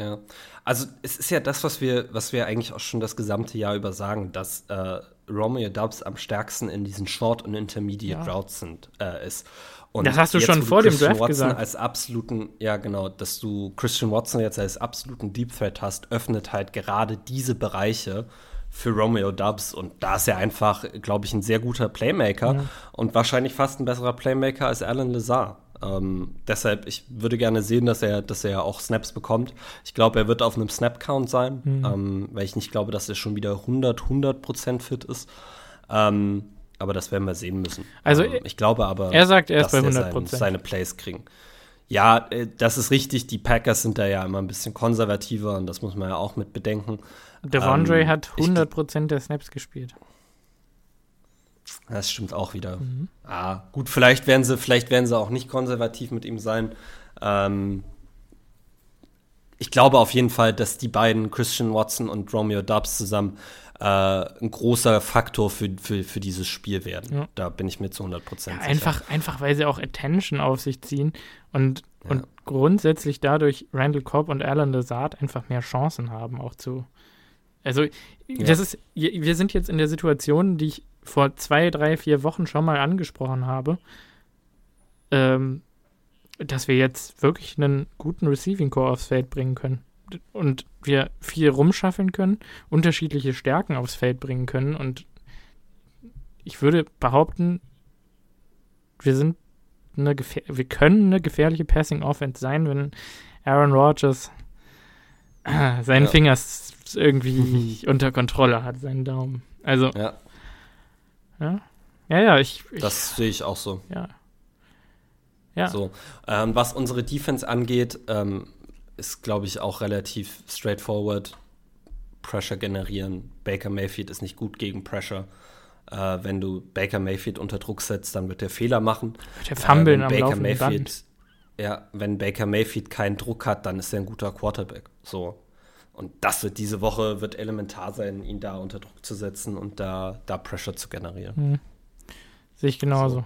Ja, also es ist ja das, was wir, was wir eigentlich auch schon das gesamte Jahr über sagen, dass äh, Romeo Dubs am stärksten in diesen Short- und Intermediate ja. Routes sind, äh, ist. Und
das hast du schon vor dem Draft Watson gesagt.
als absoluten, ja genau, dass du Christian Watson jetzt als absoluten Deep Threat hast, öffnet halt gerade diese Bereiche für Romeo Dubs und da ist er einfach, glaube ich, ein sehr guter Playmaker ja. und wahrscheinlich fast ein besserer Playmaker als Alan Lazar. Ähm, deshalb, ich würde gerne sehen, dass er, dass er auch Snaps bekommt. Ich glaube, er wird auf einem Snap-Count sein, mhm. ähm, weil ich nicht glaube, dass er schon wieder 100, 100 Prozent fit ist. Ähm, aber das werden wir sehen müssen.
Also
ähm, ich glaube aber,
er sagt, er ist bei 100
sein, seine Plays kriegen. Ja, äh, das ist richtig. Die Packers sind da ja immer ein bisschen konservativer und das muss man ja auch mit bedenken.
Devondre ähm, hat 100 Prozent der Snaps gespielt.
Das stimmt auch wieder. Mhm. Ah, gut, vielleicht werden sie, vielleicht werden sie auch nicht konservativ mit ihm sein. Ähm, ich glaube auf jeden Fall, dass die beiden Christian Watson und Romeo Dubs zusammen äh, ein großer Faktor für, für, für dieses Spiel werden. Ja. Da bin ich mir zu 100 Prozent ja,
sicher. Einfach, einfach, weil sie auch Attention auf sich ziehen und, ja. und grundsätzlich dadurch Randall Cobb und Alan Lazard einfach mehr Chancen haben, auch zu. Also, das ist, wir sind jetzt in der Situation, die ich vor zwei, drei, vier Wochen schon mal angesprochen habe, ähm, dass wir jetzt wirklich einen guten Receiving Core aufs Feld bringen können und wir viel rumschaffeln können, unterschiedliche Stärken aufs Feld bringen können und ich würde behaupten, wir sind eine wir können eine gefährliche Passing Offense sein, wenn Aaron Rodgers seinen ja. Finger irgendwie unter Kontrolle hat, seinen Daumen. Also
ja,
ja, ja, ja ich, ich
das sehe ich auch so.
Ja, ja.
So, ähm, was unsere Defense angeht, ähm, ist, glaube ich, auch relativ straightforward. Pressure generieren. Baker Mayfield ist nicht gut gegen Pressure. Äh, wenn du Baker Mayfield unter Druck setzt, dann wird er Fehler machen.
Der Fummeln äh, am
Baker Mayfield, Band. Ja, wenn Baker Mayfield keinen Druck hat, dann ist er ein guter Quarterback. So. Und das wird diese Woche wird elementar sein, ihn da unter Druck zu setzen und da, da Pressure zu generieren.
Hm. Sehe ich genauso. So.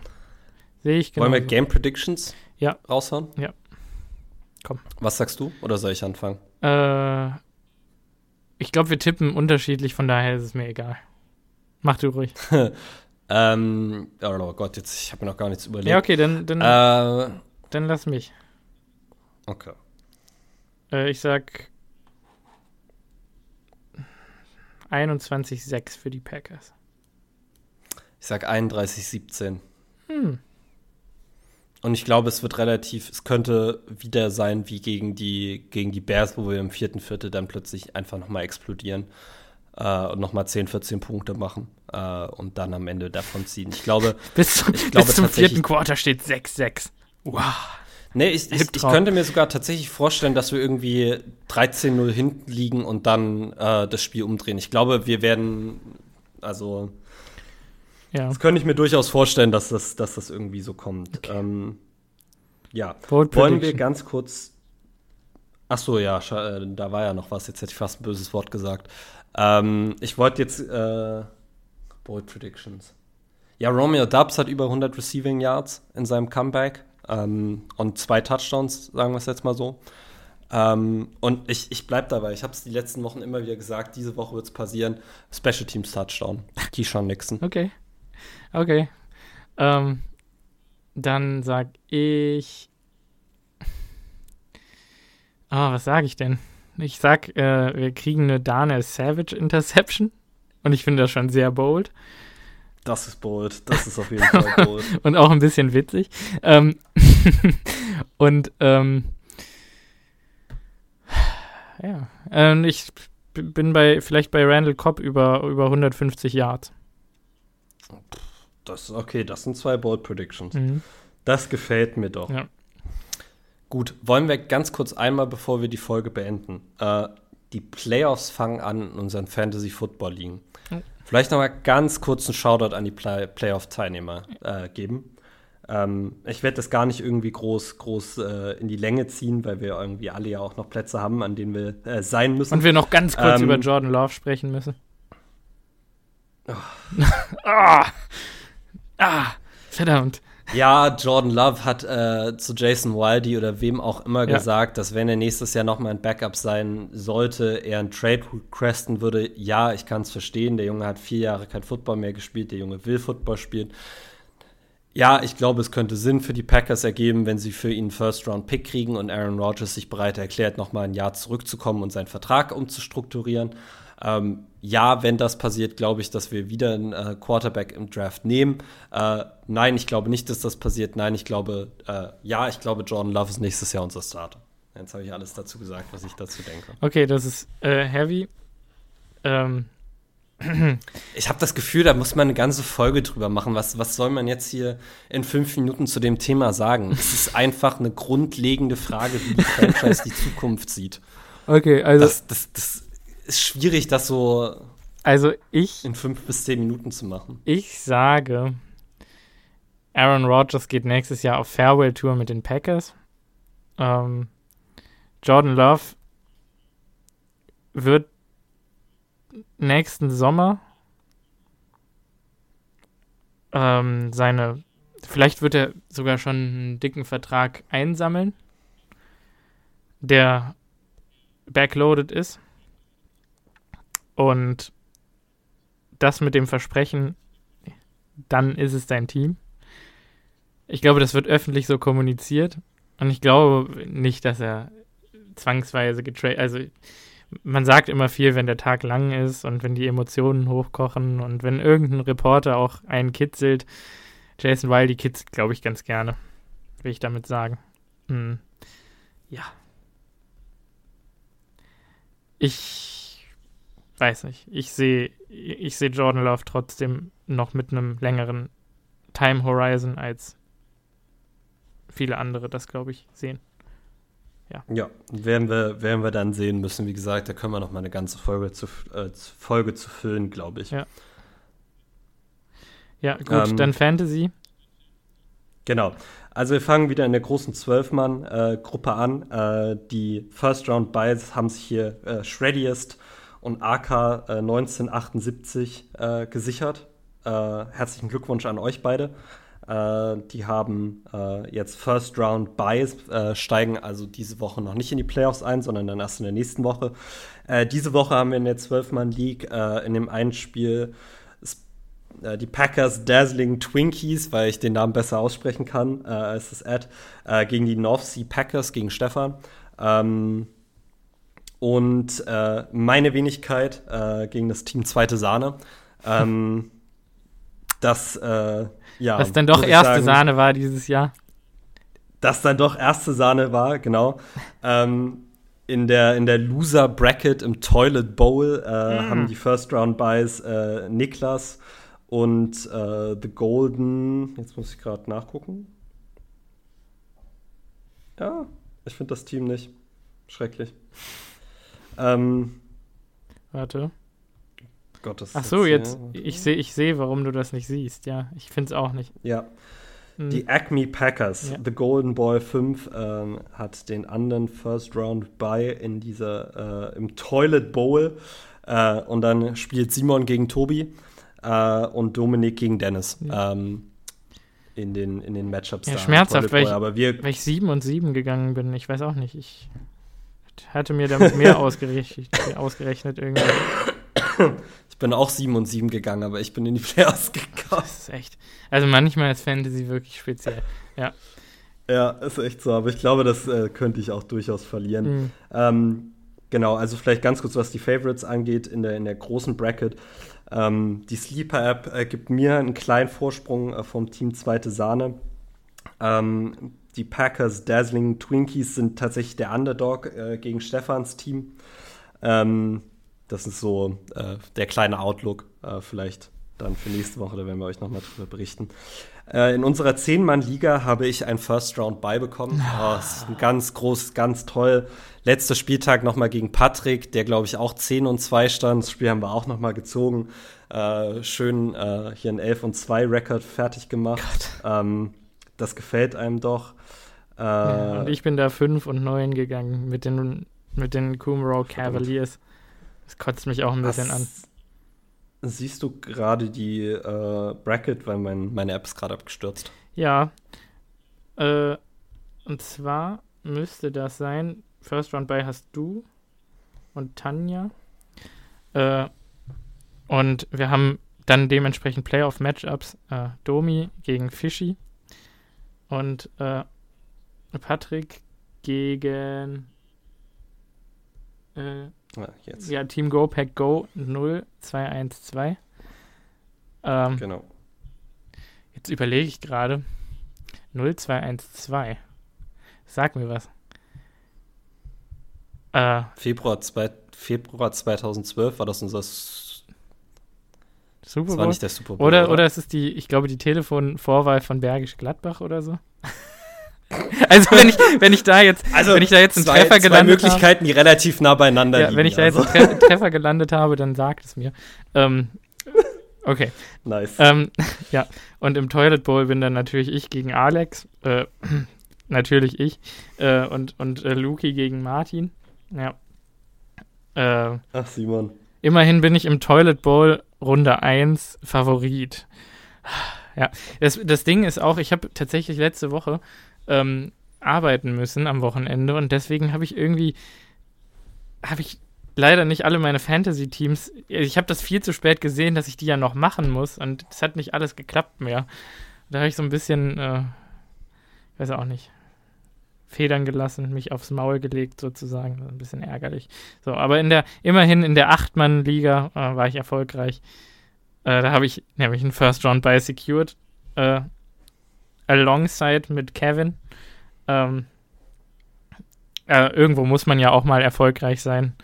Sehe ich genauso.
Wollen wir Game Predictions
ja.
raushauen?
Ja. Komm.
Was sagst du? Oder soll ich anfangen?
Äh, ich glaube, wir tippen unterschiedlich, von daher ist es mir egal. Mach du ruhig.
ähm, oh Gott, jetzt, ich habe mir noch gar nichts überlegt.
Ja, okay, dann, dann, äh, dann lass mich.
Okay.
Äh, ich sag 21-6 für die Packers.
Ich sag 31-17. Hm. Und ich glaube, es wird relativ, es könnte wieder sein wie gegen die, gegen die Bears, wo wir im vierten Viertel dann plötzlich einfach nochmal explodieren äh, und nochmal 10, 14 Punkte machen äh, und dann am Ende davon ziehen. Ich glaube,
bis,
ich glaube
bis zum vierten Quarter steht 6-6.
Wow. Nee, ich, ich, ich, könnte mir sogar tatsächlich vorstellen, dass wir irgendwie 13-0 hinten liegen und dann äh, das Spiel umdrehen. Ich glaube, wir werden, also, ja. das könnte ich mir durchaus vorstellen, dass das, dass das irgendwie so kommt. Okay. Ähm, ja, wollen wir ganz kurz. Ach so, ja, äh, da war ja noch was. Jetzt hätte ich fast ein böses Wort gesagt. Ähm, ich wollte jetzt äh, Bold Predictions. Ja, Romeo Dubs hat über 100 Receiving Yards in seinem Comeback ähm, und zwei Touchdowns, sagen wir es jetzt mal so. Ähm, und ich, ich bleibe dabei. Ich habe es die letzten Wochen immer wieder gesagt. Diese Woche wird es passieren. Special Teams Touchdown. Keyshawn Nixon.
Okay. Okay. Ähm, dann sag ich. Oh, was sage ich denn? Ich sag, äh, wir kriegen eine Daniel Savage Interception. Und ich finde das schon sehr bold.
Das ist bold. Das ist auf jeden Fall bold.
und auch ein bisschen witzig. Ähm und ähm, ja, ähm, ich bin bei vielleicht bei Randall Cobb über, über 150 Yards.
Das okay, das sind zwei Bold Predictions. Mhm. Das gefällt mir doch. Ja. Gut, wollen wir ganz kurz einmal, bevor wir die Folge beenden, äh, die Playoffs fangen an in unseren Fantasy Football Ligen. Mhm. Vielleicht noch mal ganz kurz einen Shoutout an die Play Playoff-Teilnehmer äh, geben. Ähm, ich werde das gar nicht irgendwie groß, groß äh, in die Länge ziehen, weil wir irgendwie alle ja auch noch Plätze haben, an denen wir äh, sein müssen.
Und wir noch ganz kurz ähm, über Jordan Love sprechen müssen. Oh. ah, ah, verdammt.
Ja, Jordan Love hat äh, zu Jason Wildy oder wem auch immer ja. gesagt, dass wenn er nächstes Jahr nochmal ein Backup sein sollte, er ein Trade requesten würde. Ja, ich kann es verstehen. Der Junge hat vier Jahre kein Football mehr gespielt. Der Junge will Football spielen. Ja, ich glaube, es könnte Sinn für die Packers ergeben, wenn sie für ihn einen First-Round-Pick kriegen und Aaron Rodgers sich bereit erklärt, nochmal ein Jahr zurückzukommen und seinen Vertrag umzustrukturieren. Ähm, ja, wenn das passiert, glaube ich, dass wir wieder einen äh, Quarterback im Draft nehmen. Äh, nein, ich glaube nicht, dass das passiert. Nein, ich glaube, äh, ja, ich glaube, Jordan Love ist nächstes Jahr unser Starter. Jetzt habe ich alles dazu gesagt, was ich dazu denke.
Okay, das ist äh, heavy. Ähm.
Ich habe das Gefühl, da muss man eine ganze Folge drüber machen. Was, was soll man jetzt hier in fünf Minuten zu dem Thema sagen? es ist einfach eine grundlegende Frage, wie die Franchise die Zukunft sieht.
Okay, also.
Das, das, das ist schwierig, das so
also ich,
in fünf bis zehn Minuten zu machen.
Ich sage, Aaron Rodgers geht nächstes Jahr auf Farewell-Tour mit den Packers. Ähm, Jordan Love wird nächsten Sommer ähm, seine, vielleicht wird er sogar schon einen dicken Vertrag einsammeln, der backloaded ist. Und das mit dem Versprechen, dann ist es dein Team. Ich glaube, das wird öffentlich so kommuniziert. Und ich glaube nicht, dass er zwangsweise getradet. Also, man sagt immer viel, wenn der Tag lang ist und wenn die Emotionen hochkochen und wenn irgendein Reporter auch einen kitzelt. Jason Wiley kitzelt, glaube ich, ganz gerne. Will ich damit sagen. Hm. Ja. Ich weiß nicht. Ich sehe ich seh Jordan Love trotzdem noch mit einem längeren Time Horizon als viele andere das, glaube ich, sehen.
Ja. ja, werden wir, werden wir dann sehen müssen. Wie gesagt, da können wir noch mal eine ganze Folge zu, äh, Folge zu füllen, glaube ich.
Ja. Ja, gut, ähm, dann Fantasy.
Genau. Also wir fangen wieder in der großen Zwölfmann-Gruppe äh, an. Äh, die First Round Buys haben sich hier äh, Shreddiest und AK äh, 1978 äh, gesichert. Äh, herzlichen Glückwunsch an euch beide. Äh, die haben äh, jetzt First Round Buys, äh, steigen also diese Woche noch nicht in die Playoffs ein, sondern dann erst in der nächsten Woche. diese Woche haben wir in der 12-Mann-League in dem einen Spiel die Packers Dazzling Twinkies, weil ich den Namen besser aussprechen kann als das Ad, gegen die North Sea Packers, gegen Stefan. Ähm, und äh, meine Wenigkeit äh, gegen das Team Zweite Sahne. Ähm, das, äh, ja.
Was dann doch erste sagen, Sahne war dieses Jahr.
Das dann doch erste Sahne war, genau. ähm, in der, in der Loser Bracket im Toilet Bowl äh, mm. haben die First Round Buys äh, Niklas und äh, The Golden. Jetzt muss ich gerade nachgucken. Ja, ich finde das Team nicht. Schrecklich. Ähm,
Warte. Gottes Ach so, jetzt, ja, ich sehe, ich seh, warum du das nicht siehst. Ja, ich finde es auch nicht.
Ja. Hm. Die Acme Packers, ja. The Golden Boy 5, ähm, hat den anderen First Round Bye in dieser, äh, im Toilet Bowl. Äh, und dann spielt Simon gegen Tobi äh, und Dominik gegen Dennis. Ja. Ähm, in den, in den Matchups.
Ja, schmerzhaft, weil ich, aber wir, weil ich 7 und 7 gegangen bin. Ich weiß auch nicht. Ich hatte mir damit mehr ausgerechnet, ausgerechnet irgendwie.
Ich bin auch 7 und 7 gegangen, aber ich bin in die Playoffs gekommen.
Das ist echt. Also manchmal ist Fantasy wirklich speziell. Ja.
Ja, ist echt so. Aber ich glaube, das äh, könnte ich auch durchaus verlieren. Mhm. Ähm, genau, also vielleicht ganz kurz, was die Favorites angeht in der, in der großen Bracket. Ähm, die Sleeper-App äh, gibt mir einen kleinen Vorsprung äh, vom Team Zweite Sahne. Ähm, die Packers Dazzling Twinkies sind tatsächlich der Underdog äh, gegen Stefans Team. Ähm, das ist so äh, der kleine Outlook, äh, vielleicht dann für nächste Woche, da werden wir euch nochmal drüber berichten. Äh, in unserer Zehn-Mann-Liga habe ich ein First Round beibekommen. Oh, das ist ein ganz groß, ganz toll. Letzter Spieltag nochmal gegen Patrick, der glaube ich auch 10 und 2 stand. Das Spiel haben wir auch nochmal gezogen. Äh, schön äh, hier ein 11 und 2 Rekord fertig gemacht. Ähm, das gefällt einem doch.
Ja, und ich bin da 5 und 9 gegangen mit den, mit den Kumro Cavaliers. Das kotzt mich auch ein bisschen an.
Siehst du gerade die äh, Bracket, weil mein, meine App ist gerade abgestürzt.
Ja. Äh, und zwar müsste das sein, First Round by hast du und Tanja. Äh, und wir haben dann dementsprechend Playoff-Matchups. Äh, Domi gegen Fischi und äh, Patrick gegen äh, Ah, jetzt. Ja, Team Go Pack Go 0212. Ähm, genau. Jetzt überlege ich gerade. 0212. Sag mir was.
Äh, Februar, zwei, Februar 2012 war das unser S
Super Bowl? Das war nicht der Super Bowl. Oder, oder, oder es ist die, ich glaube, die Telefonvorwahl von Bergisch Gladbach oder so. Also wenn ich, wenn ich da jetzt, also wenn ich da jetzt einen zwei, Treffer gelandet habe.
Möglichkeiten, habe, die relativ nah beieinander ja, liegen.
Wenn ich da also. jetzt einen Tre Treffer gelandet habe, dann sagt es mir. Ähm, okay.
Nice.
Ähm, ja, und im Toilet Bowl bin dann natürlich ich gegen Alex. Äh, natürlich ich. Äh, und und äh, Luki gegen Martin. Ja.
Äh, Ach, Simon.
Immerhin bin ich im Toilet Bowl Runde 1 Favorit. Ja, das, das Ding ist auch, ich habe tatsächlich letzte Woche ähm, arbeiten müssen am Wochenende und deswegen habe ich irgendwie, habe ich leider nicht alle meine Fantasy-Teams, ich habe das viel zu spät gesehen, dass ich die ja noch machen muss und es hat nicht alles geklappt mehr. Da habe ich so ein bisschen, äh, weiß auch nicht, Federn gelassen, mich aufs Maul gelegt sozusagen, ein bisschen ärgerlich. So, aber in der, immerhin in der Acht-Mann-Liga äh, war ich erfolgreich. Äh, da habe ich nämlich einen First Round by secured. Alongside mit Kevin. Ähm, äh, irgendwo muss man ja auch mal erfolgreich sein.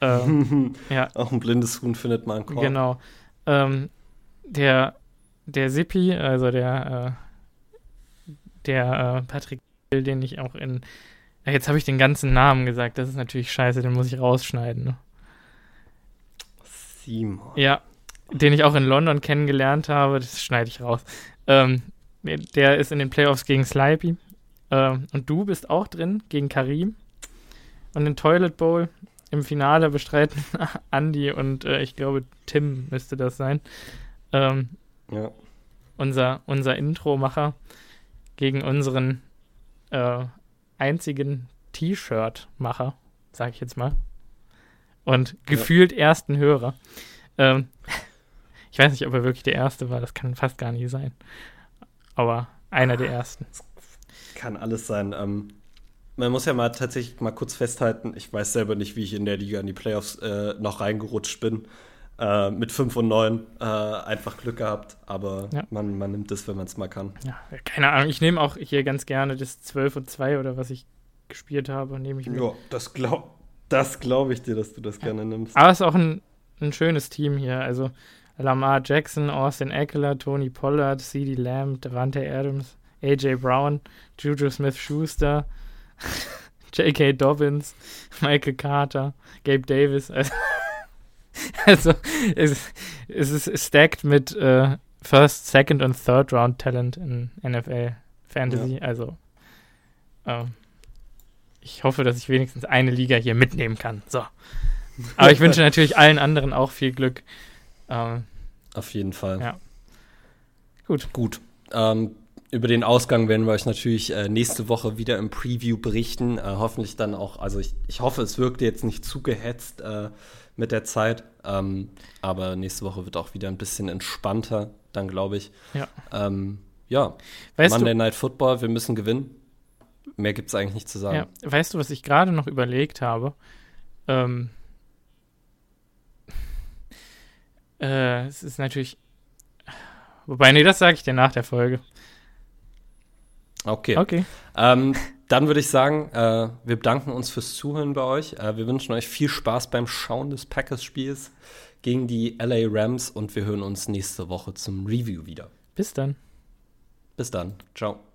Ähm, ja. Auch ein blindes Huhn findet man
Korn. Genau. Ähm, der, der Sippi, also der, äh, der äh, Patrick, den ich auch in. Jetzt habe ich den ganzen Namen gesagt, das ist natürlich scheiße, den muss ich rausschneiden. Ne?
Simon.
Ja, den ich auch in London kennengelernt habe, das schneide ich raus. Ähm, der ist in den Playoffs gegen Slipey. Äh, und du bist auch drin gegen Karim. Und den Toilet Bowl im Finale bestreiten Andy und äh, ich glaube Tim müsste das sein. Ähm, ja. Unser, unser Intro-Macher gegen unseren äh, einzigen T-Shirt-Macher, sag ich jetzt mal. Und gefühlt ja. ersten Hörer. Ähm, ich weiß nicht, ob er wirklich der Erste war, das kann fast gar nicht sein aber einer der ersten.
Kann alles sein. Ähm, man muss ja mal tatsächlich mal kurz festhalten, ich weiß selber nicht, wie ich in der Liga in die Playoffs äh, noch reingerutscht bin. Äh, mit 5 und 9 äh, einfach Glück gehabt, aber ja. man, man nimmt es, wenn man es mal kann.
Ja, keine Ahnung, ich nehme auch hier ganz gerne das 12 und 2 oder was ich gespielt habe, nehme ich
mir. Ja, das glaube das glaub ich dir, dass du das ja. gerne nimmst.
Aber es ist auch ein, ein schönes Team hier, also Lamar Jackson, Austin Eckler, Tony Pollard, CeeDee Lamb, Devante Adams, AJ Brown, Juju Smith-Schuster, J.K. Dobbins, Michael Carter, Gabe Davis. Also, es, es ist stacked mit äh, First, Second und Third Round Talent in NFL Fantasy. Ja. Also, äh, ich hoffe, dass ich wenigstens eine Liga hier mitnehmen kann. So. Aber ich wünsche natürlich allen anderen auch viel Glück.
Ähm, Auf jeden Fall.
Ja.
Gut. Gut. Ähm, über den Ausgang werden wir euch natürlich äh, nächste Woche wieder im Preview berichten. Äh, hoffentlich dann auch, also ich, ich hoffe, es wirkte jetzt nicht zu gehetzt äh, mit der Zeit. Ähm, aber nächste Woche wird auch wieder ein bisschen entspannter, dann glaube ich.
Ja.
Ähm, ja. Weißt Monday du, Night Football, wir müssen gewinnen. Mehr gibt es eigentlich nicht zu sagen.
Ja. Weißt du, was ich gerade noch überlegt habe? Ähm, äh, es ist natürlich. Wobei, nee, das sage ich dir nach der Folge.
Okay.
Okay.
Ähm, dann würde ich sagen, äh, wir bedanken uns fürs Zuhören bei euch. Äh, wir wünschen euch viel Spaß beim Schauen des Packers-Spiels gegen die LA Rams und wir hören uns nächste Woche zum Review wieder.
Bis dann.
Bis dann. Ciao.